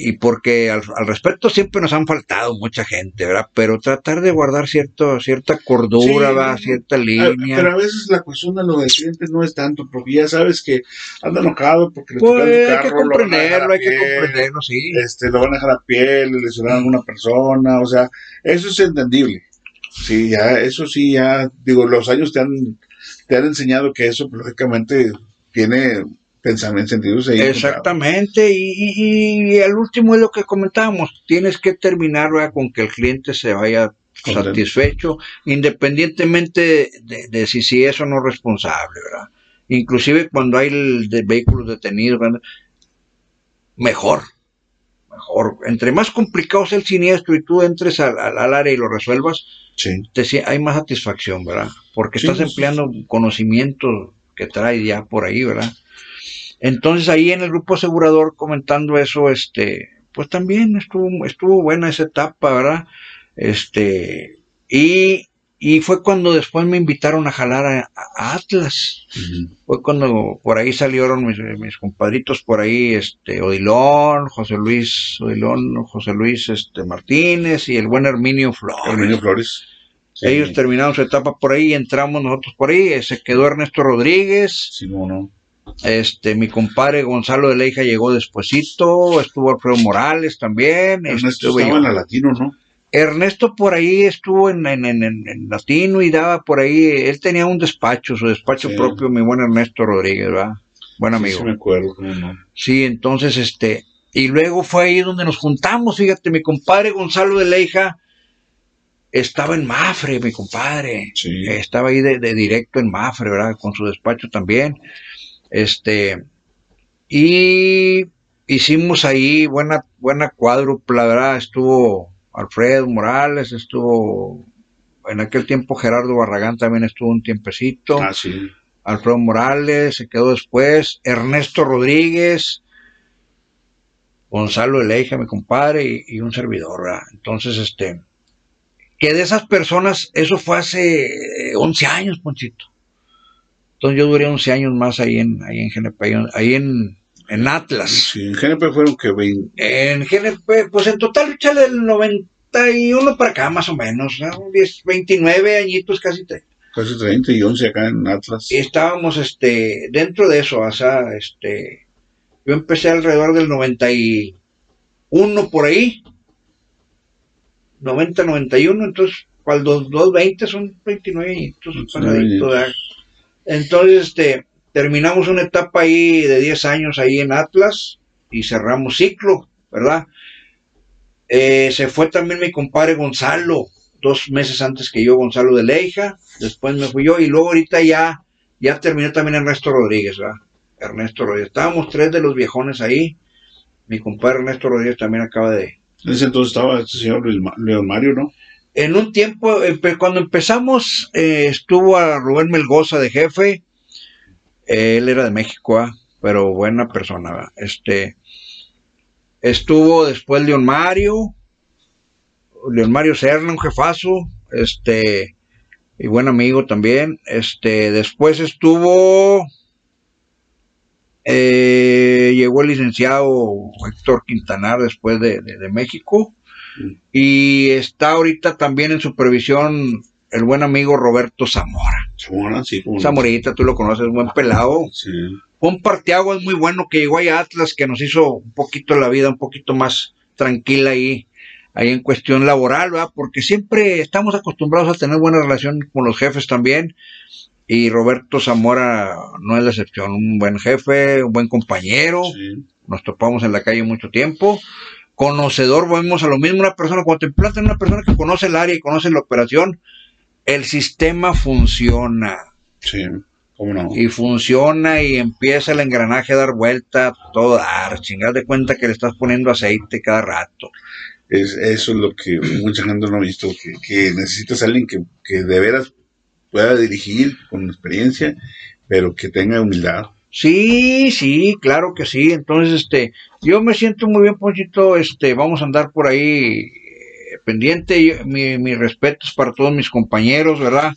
y porque al, respecto siempre nos han faltado mucha gente, ¿verdad? Pero tratar de guardar cierto, cierta cordura, ¿va? cierta línea. pero a veces la cuestión de lo del cliente no es tanto, porque ya sabes que anda enojado porque le pues, el carro, hay que comprenderlo, hay que comprenderlo, sí. Este, lo van a dejar a piel, le lesionar a una persona, o sea, eso es entendible. Sí, ya, eso sí, ya, digo, los años te han, te han enseñado que eso, lógicamente, tiene pensamiento, sentidos Exactamente, y, y, el último es lo que comentábamos, tienes que terminar con que el cliente se vaya satisfecho, independientemente de, si, si es o no responsable, ¿verdad? Inclusive cuando hay de vehículos detenidos, mejor, mejor. Entre más complicado sea el siniestro y tú entres al, al, área y lo resuelvas, hay más satisfacción, ¿verdad? Porque estás empleando conocimiento que trae ya por ahí, ¿verdad? Entonces ahí en el grupo asegurador comentando eso, este, pues también estuvo, estuvo buena esa etapa, ¿verdad? Este, y, y fue cuando después me invitaron a jalar a, Atlas. Fue cuando por ahí salieron mis, mis, compadritos por ahí, este, Odilón, José Luis Odilón, José Luis este, Martínez y el buen Herminio Flores. Herminio Flores. Ellos terminaron su etapa por ahí, entramos nosotros por ahí, se quedó Ernesto Rodríguez. Sí, no, no. Este, mi compadre Gonzalo de la Hija llegó despuesito, estuvo Alfredo Morales también. Ernesto estaba en la Latino, ¿no? Ernesto por ahí estuvo en, en, Latino y daba por ahí, él tenía un despacho, su despacho propio, mi buen Ernesto Rodríguez, ¿verdad? Buen amigo. Sí, me acuerdo, no? Sí, entonces, este, y luego fue ahí donde nos juntamos, fíjate, mi compadre Gonzalo de la Hija estaba en Mafre, mi compadre. Estaba ahí de, directo en Mafre, ¿verdad? Con su despacho también. Este, y hicimos ahí buena, buena cuádrupla, ¿verdad? Estuvo Alfredo Morales, estuvo en aquel tiempo Gerardo Barragán también estuvo un tiempecito. Ah, sí. Alfredo Morales se quedó después, Ernesto Rodríguez, Gonzalo Eleija, mi compadre, y, un servidor, ¿verdad? Entonces, este, que de esas personas, eso fue hace 11 años, Ponchito. Entonces yo duré 11 años más ahí en, ahí en GNP, ahí en, en Atlas. Sí, en GNP fueron que 20. En GNP, pues en total, échale el 91 para acá más o menos, 29 añitos, casi 30. Casi 30 y 11 acá en Atlas. Y estábamos este, dentro de eso, o sea, este, yo empecé alrededor del 91 por ahí, 90, 91, entonces, para el 220 son 29 añitos, entonces, este, terminamos una etapa ahí de 10 años ahí en Atlas y cerramos ciclo, ¿verdad? Eh, se fue también mi compadre Gonzalo, dos meses antes que yo, Gonzalo de Leija, después me fui yo y luego ahorita ya, ya terminé también Ernesto Rodríguez, ¿verdad? Ernesto Rodríguez. Estábamos tres de los viejones ahí, mi compadre Ernesto Rodríguez también acaba de... En ese entonces estaba este señor León Mario, ¿no? En un tiempo, cuando empezamos, eh, estuvo a Rubén Melgoza de jefe, él era de México, ¿ah? pero buena persona. Este estuvo después León Mario, León Mario Serna, un jefazo, este y buen amigo también. Este después estuvo eh, llegó el licenciado Héctor Quintanar después de, México mm. Y está ahorita también en supervisión el buen amigo Roberto Zamora. Zamora, sí. Zamorita, tú lo conoces, buen pelado. Sí. Un es muy bueno que llegó ahí a Atlas, que nos hizo un poquito la vida un poquito más tranquila ahí, ahí en cuestión laboral, ¿verdad? Porque siempre estamos acostumbrados a tener buena relación con los jefes también. Y Roberto Zamora no es la excepción, un buen jefe, un buen compañero. Nos topamos en la calle mucho tiempo conocedor, vemos a lo mismo una persona, cuando te una persona que conoce el área y conoce la operación, el sistema funciona. Sí, cómo no. Y funciona y empieza el engranaje a dar vuelta, todo dar, chingar de cuenta que le estás poniendo aceite cada rato. Es, eso es lo que mucha gente no ha visto, que, necesitas a alguien que, que de veras pueda dirigir con experiencia, pero que tenga humildad. Sí, sí, claro que sí. Entonces, este, yo me siento muy bien, Ponchito. Este, vamos a andar por ahí pendiente. Mi, mis respetos para todos mis compañeros, ¿verdad?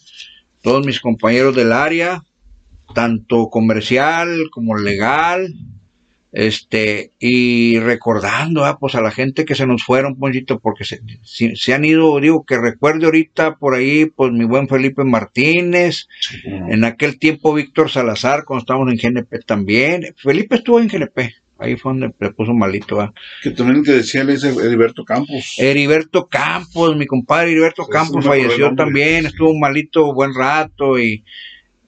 Todos mis compañeros del área, tanto comercial como legal, este, y recordando, ah, pues a la gente que se nos fueron, Ponchito, porque se, se, han ido, digo, que recuerde ahorita por ahí, pues mi buen Felipe Martínez, en aquel tiempo Víctor Salazar, cuando estábamos en GNP también, Felipe estuvo en GNP, Ahí fue donde le puso malito. Que también te decía es Heriberto Campos. Heriberto Campos, mi compadre Heriberto Campos falleció también, estuvo malito buen rato y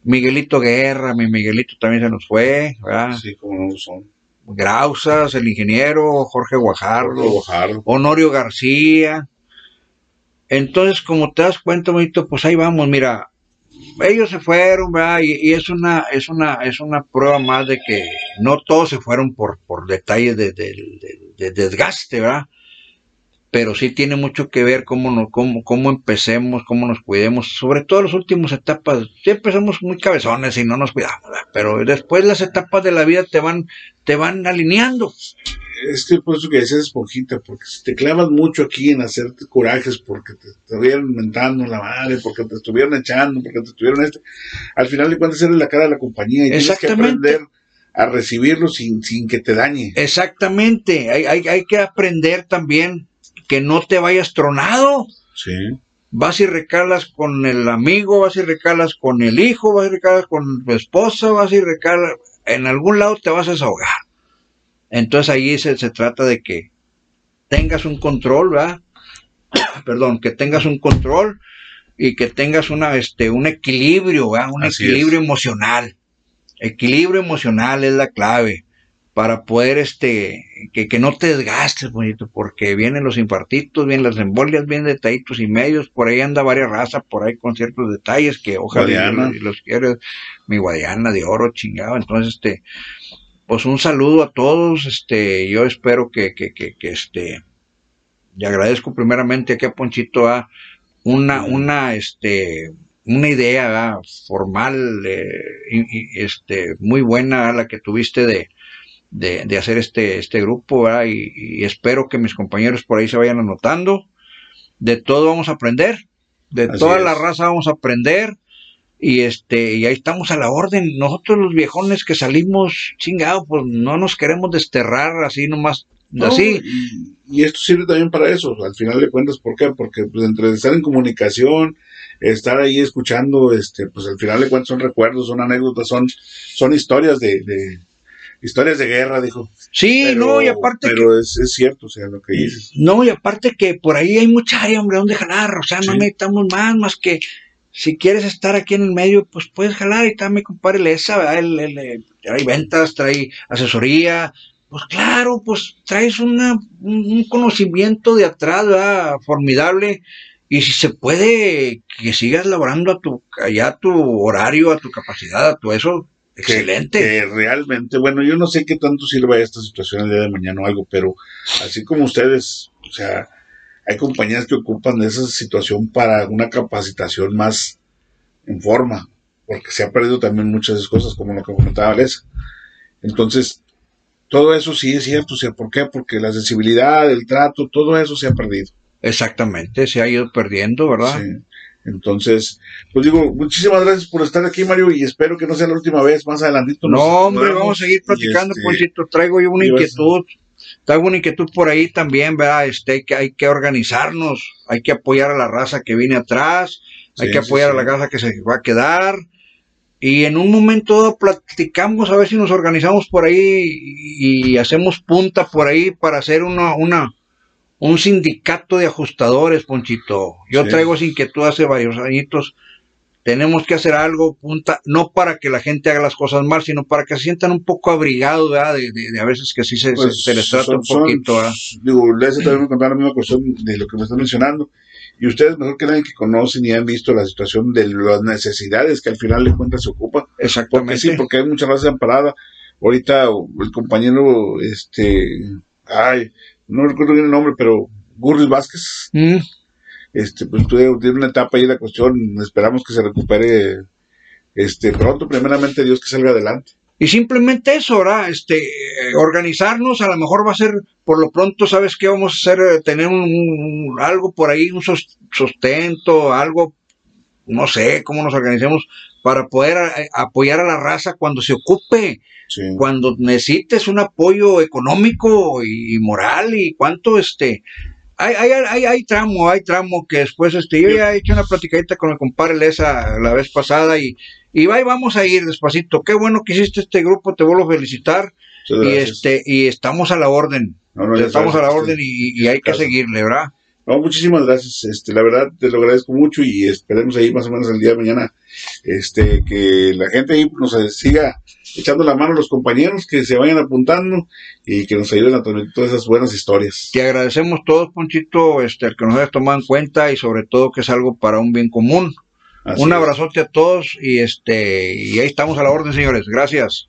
Miguelito Guerra, mi Miguelito también se nos fue, ¿verdad? Sí, como no son. Grausas, el ingeniero Jorge Guajardo, Honorio García. Entonces, como te das cuenta, bonito, pues ahí vamos, mira, ellos se fueron, ¿verdad? Y, es una, es una, es una prueba más de que no todos se fueron por, por detalles de, desgaste, ¿verdad? Pero sí tiene mucho que ver cómo, nos, cómo, cómo empecemos, cómo nos cuidemos, sobre todo las últimas etapas. Siempre somos muy cabezones y no nos cuidamos. Pero después las etapas de la vida te van, te van alineando es que por eso que decías esponjita, porque si te clavas mucho aquí en hacerte corajes porque te estuvieron inventando la madre, porque te estuvieron echando, porque te estuvieron este, al final de cuentas eres la cara de la compañía y tienes que aprender a recibirlo sin, sin que te dañe. Exactamente, hay, hay, hay que aprender también que no te vayas tronado. Sí. Vas y recalas con el amigo, vas y recalas con el hijo, vas y recalas con tu esposa, vas y recalas, en algún lado te vas a desahogar. Entonces ahí se, se trata de que tengas un control, ¿verdad? Perdón, que tengas un control y que tengas una, este, un equilibrio, ¿verdad? Un equilibrio emocional. Equilibrio emocional es la clave. Para poder este que, que no te desgastes bonito porque vienen los infartitos vienen las embolias vienen detallitos y medios por ahí anda varias razas por ahí con ciertos detalles que ojalá y, los quieres mi guadiana de oro chingado. Entonces este pues un saludo a todos este yo espero que que, que, que este y agradezco primeramente aquí a Ponchito a una una este una idea formal eh, este muy buena la que tuviste de de, hacer este, este grupo, y, espero que mis compañeros por ahí se vayan anotando. De todo vamos a aprender, de toda la raza vamos a aprender, y este, y ahí estamos a la orden. Nosotros los viejones que salimos chingados, pues no nos queremos desterrar así nomás. así. Y, esto sirve también para eso, al final de cuentas, ¿por qué? Porque pues, entre estar en comunicación, estar ahí escuchando, este, pues al final de cuentas son recuerdos, son anécdotas, son, son historias de, historias de guerra, dijo. Sí, no, y aparte. Pero es, es, cierto, o sea, lo que dices. No, y aparte que por ahí hay mucha área, hombre, donde jalar, o sea, no necesitamos más, más que si quieres estar aquí en el medio, pues puedes jalar y mi compadre Lesa, ¿verdad? El, ventas, trae asesoría, pues claro, pues traes una, un conocimiento de atrás, ¿verdad? Formidable. Y si se puede que sigas laborando a tu, allá a tu horario, a tu capacidad, a tu eso, Excelente. Que, realmente, bueno, yo no sé qué tanto sirva esta situación el día de mañana o algo, pero así como ustedes, o sea, hay compañías que ocupan esa situación para una capacitación más en forma, porque se ha perdido también muchas cosas, como lo que comentaba Les. Entonces, todo eso sí es cierto, o sea, ¿por qué? Porque la sensibilidad, el trato, todo eso se ha perdido. Exactamente, se ha ido perdiendo, ¿verdad? Sí. Entonces, pues digo, muchísimas gracias por estar aquí, Mario, y espero que no sea la última vez, más adelantito. No, hombre, vamos a seguir platicando, este, Traigo yo una inquietud, traigo una inquietud por ahí también, ¿verdad? Este, que hay que organizarnos, hay que apoyar a la raza que viene atrás, hay que apoyar a la raza que se va a quedar. Y en un momento platicamos a ver si nos organizamos por ahí y hacemos punta por ahí para hacer una, una, un sindicato de ajustadores, Ponchito. Yo traigo esa inquietud hace varios añitos. Tenemos que hacer algo, punta, no para que la gente haga las cosas mal, sino para que se sientan un poco abrigados, ¿verdad? De, a veces que sí se, pues les trata un poquito, ¿verdad? Digo, les también me contar la misma cuestión de lo que me están mencionando. Y ustedes, mejor que nadie que conocen y han visto la situación de las necesidades que al final de cuentas se ocupan. Exactamente. Porque sí, porque hay mucha raza amparada. Ahorita el compañero, este, ay, no recuerdo bien el nombre, pero Gurris Vázquez. Mm. Este, pues tiene una etapa ahí la cuestión, esperamos que se recupere este pronto, primeramente Dios que salga adelante. Y simplemente eso, ¿verdad? Este, organizarnos, a lo mejor va a ser, por lo pronto, ¿sabes qué? Vamos a hacer, tener un, algo por ahí, un sustento, algo, no sé, cómo nos organizemos para poder eh, apoyar a la raza cuando se ocupe. Cuando necesites un apoyo económico y, moral y cuánto este hay, hay, hay, hay, tramo, hay tramo que después este yo ya he hecho una platicadita con el compadre Lesa la vez pasada y, y vamos a ir despacito. Qué bueno que hiciste este grupo, te vuelvo a felicitar y este y estamos a la orden. estamos a la orden y, hay que seguirle, ¿verdad? No, muchísimas gracias. Este, la verdad te lo agradezco mucho y esperemos ahí más o menos el día de mañana, este, que la gente ahí nos siga echando la mano a los compañeros que se vayan apuntando y que nos ayuden a transmitir todas esas buenas historias. Te agradecemos todos, Ponchito, este, el que nos hayas tomado en cuenta y sobre todo que es algo para un bien común. un abrazote a todos y este, y ahí estamos a la orden, señores. Gracias.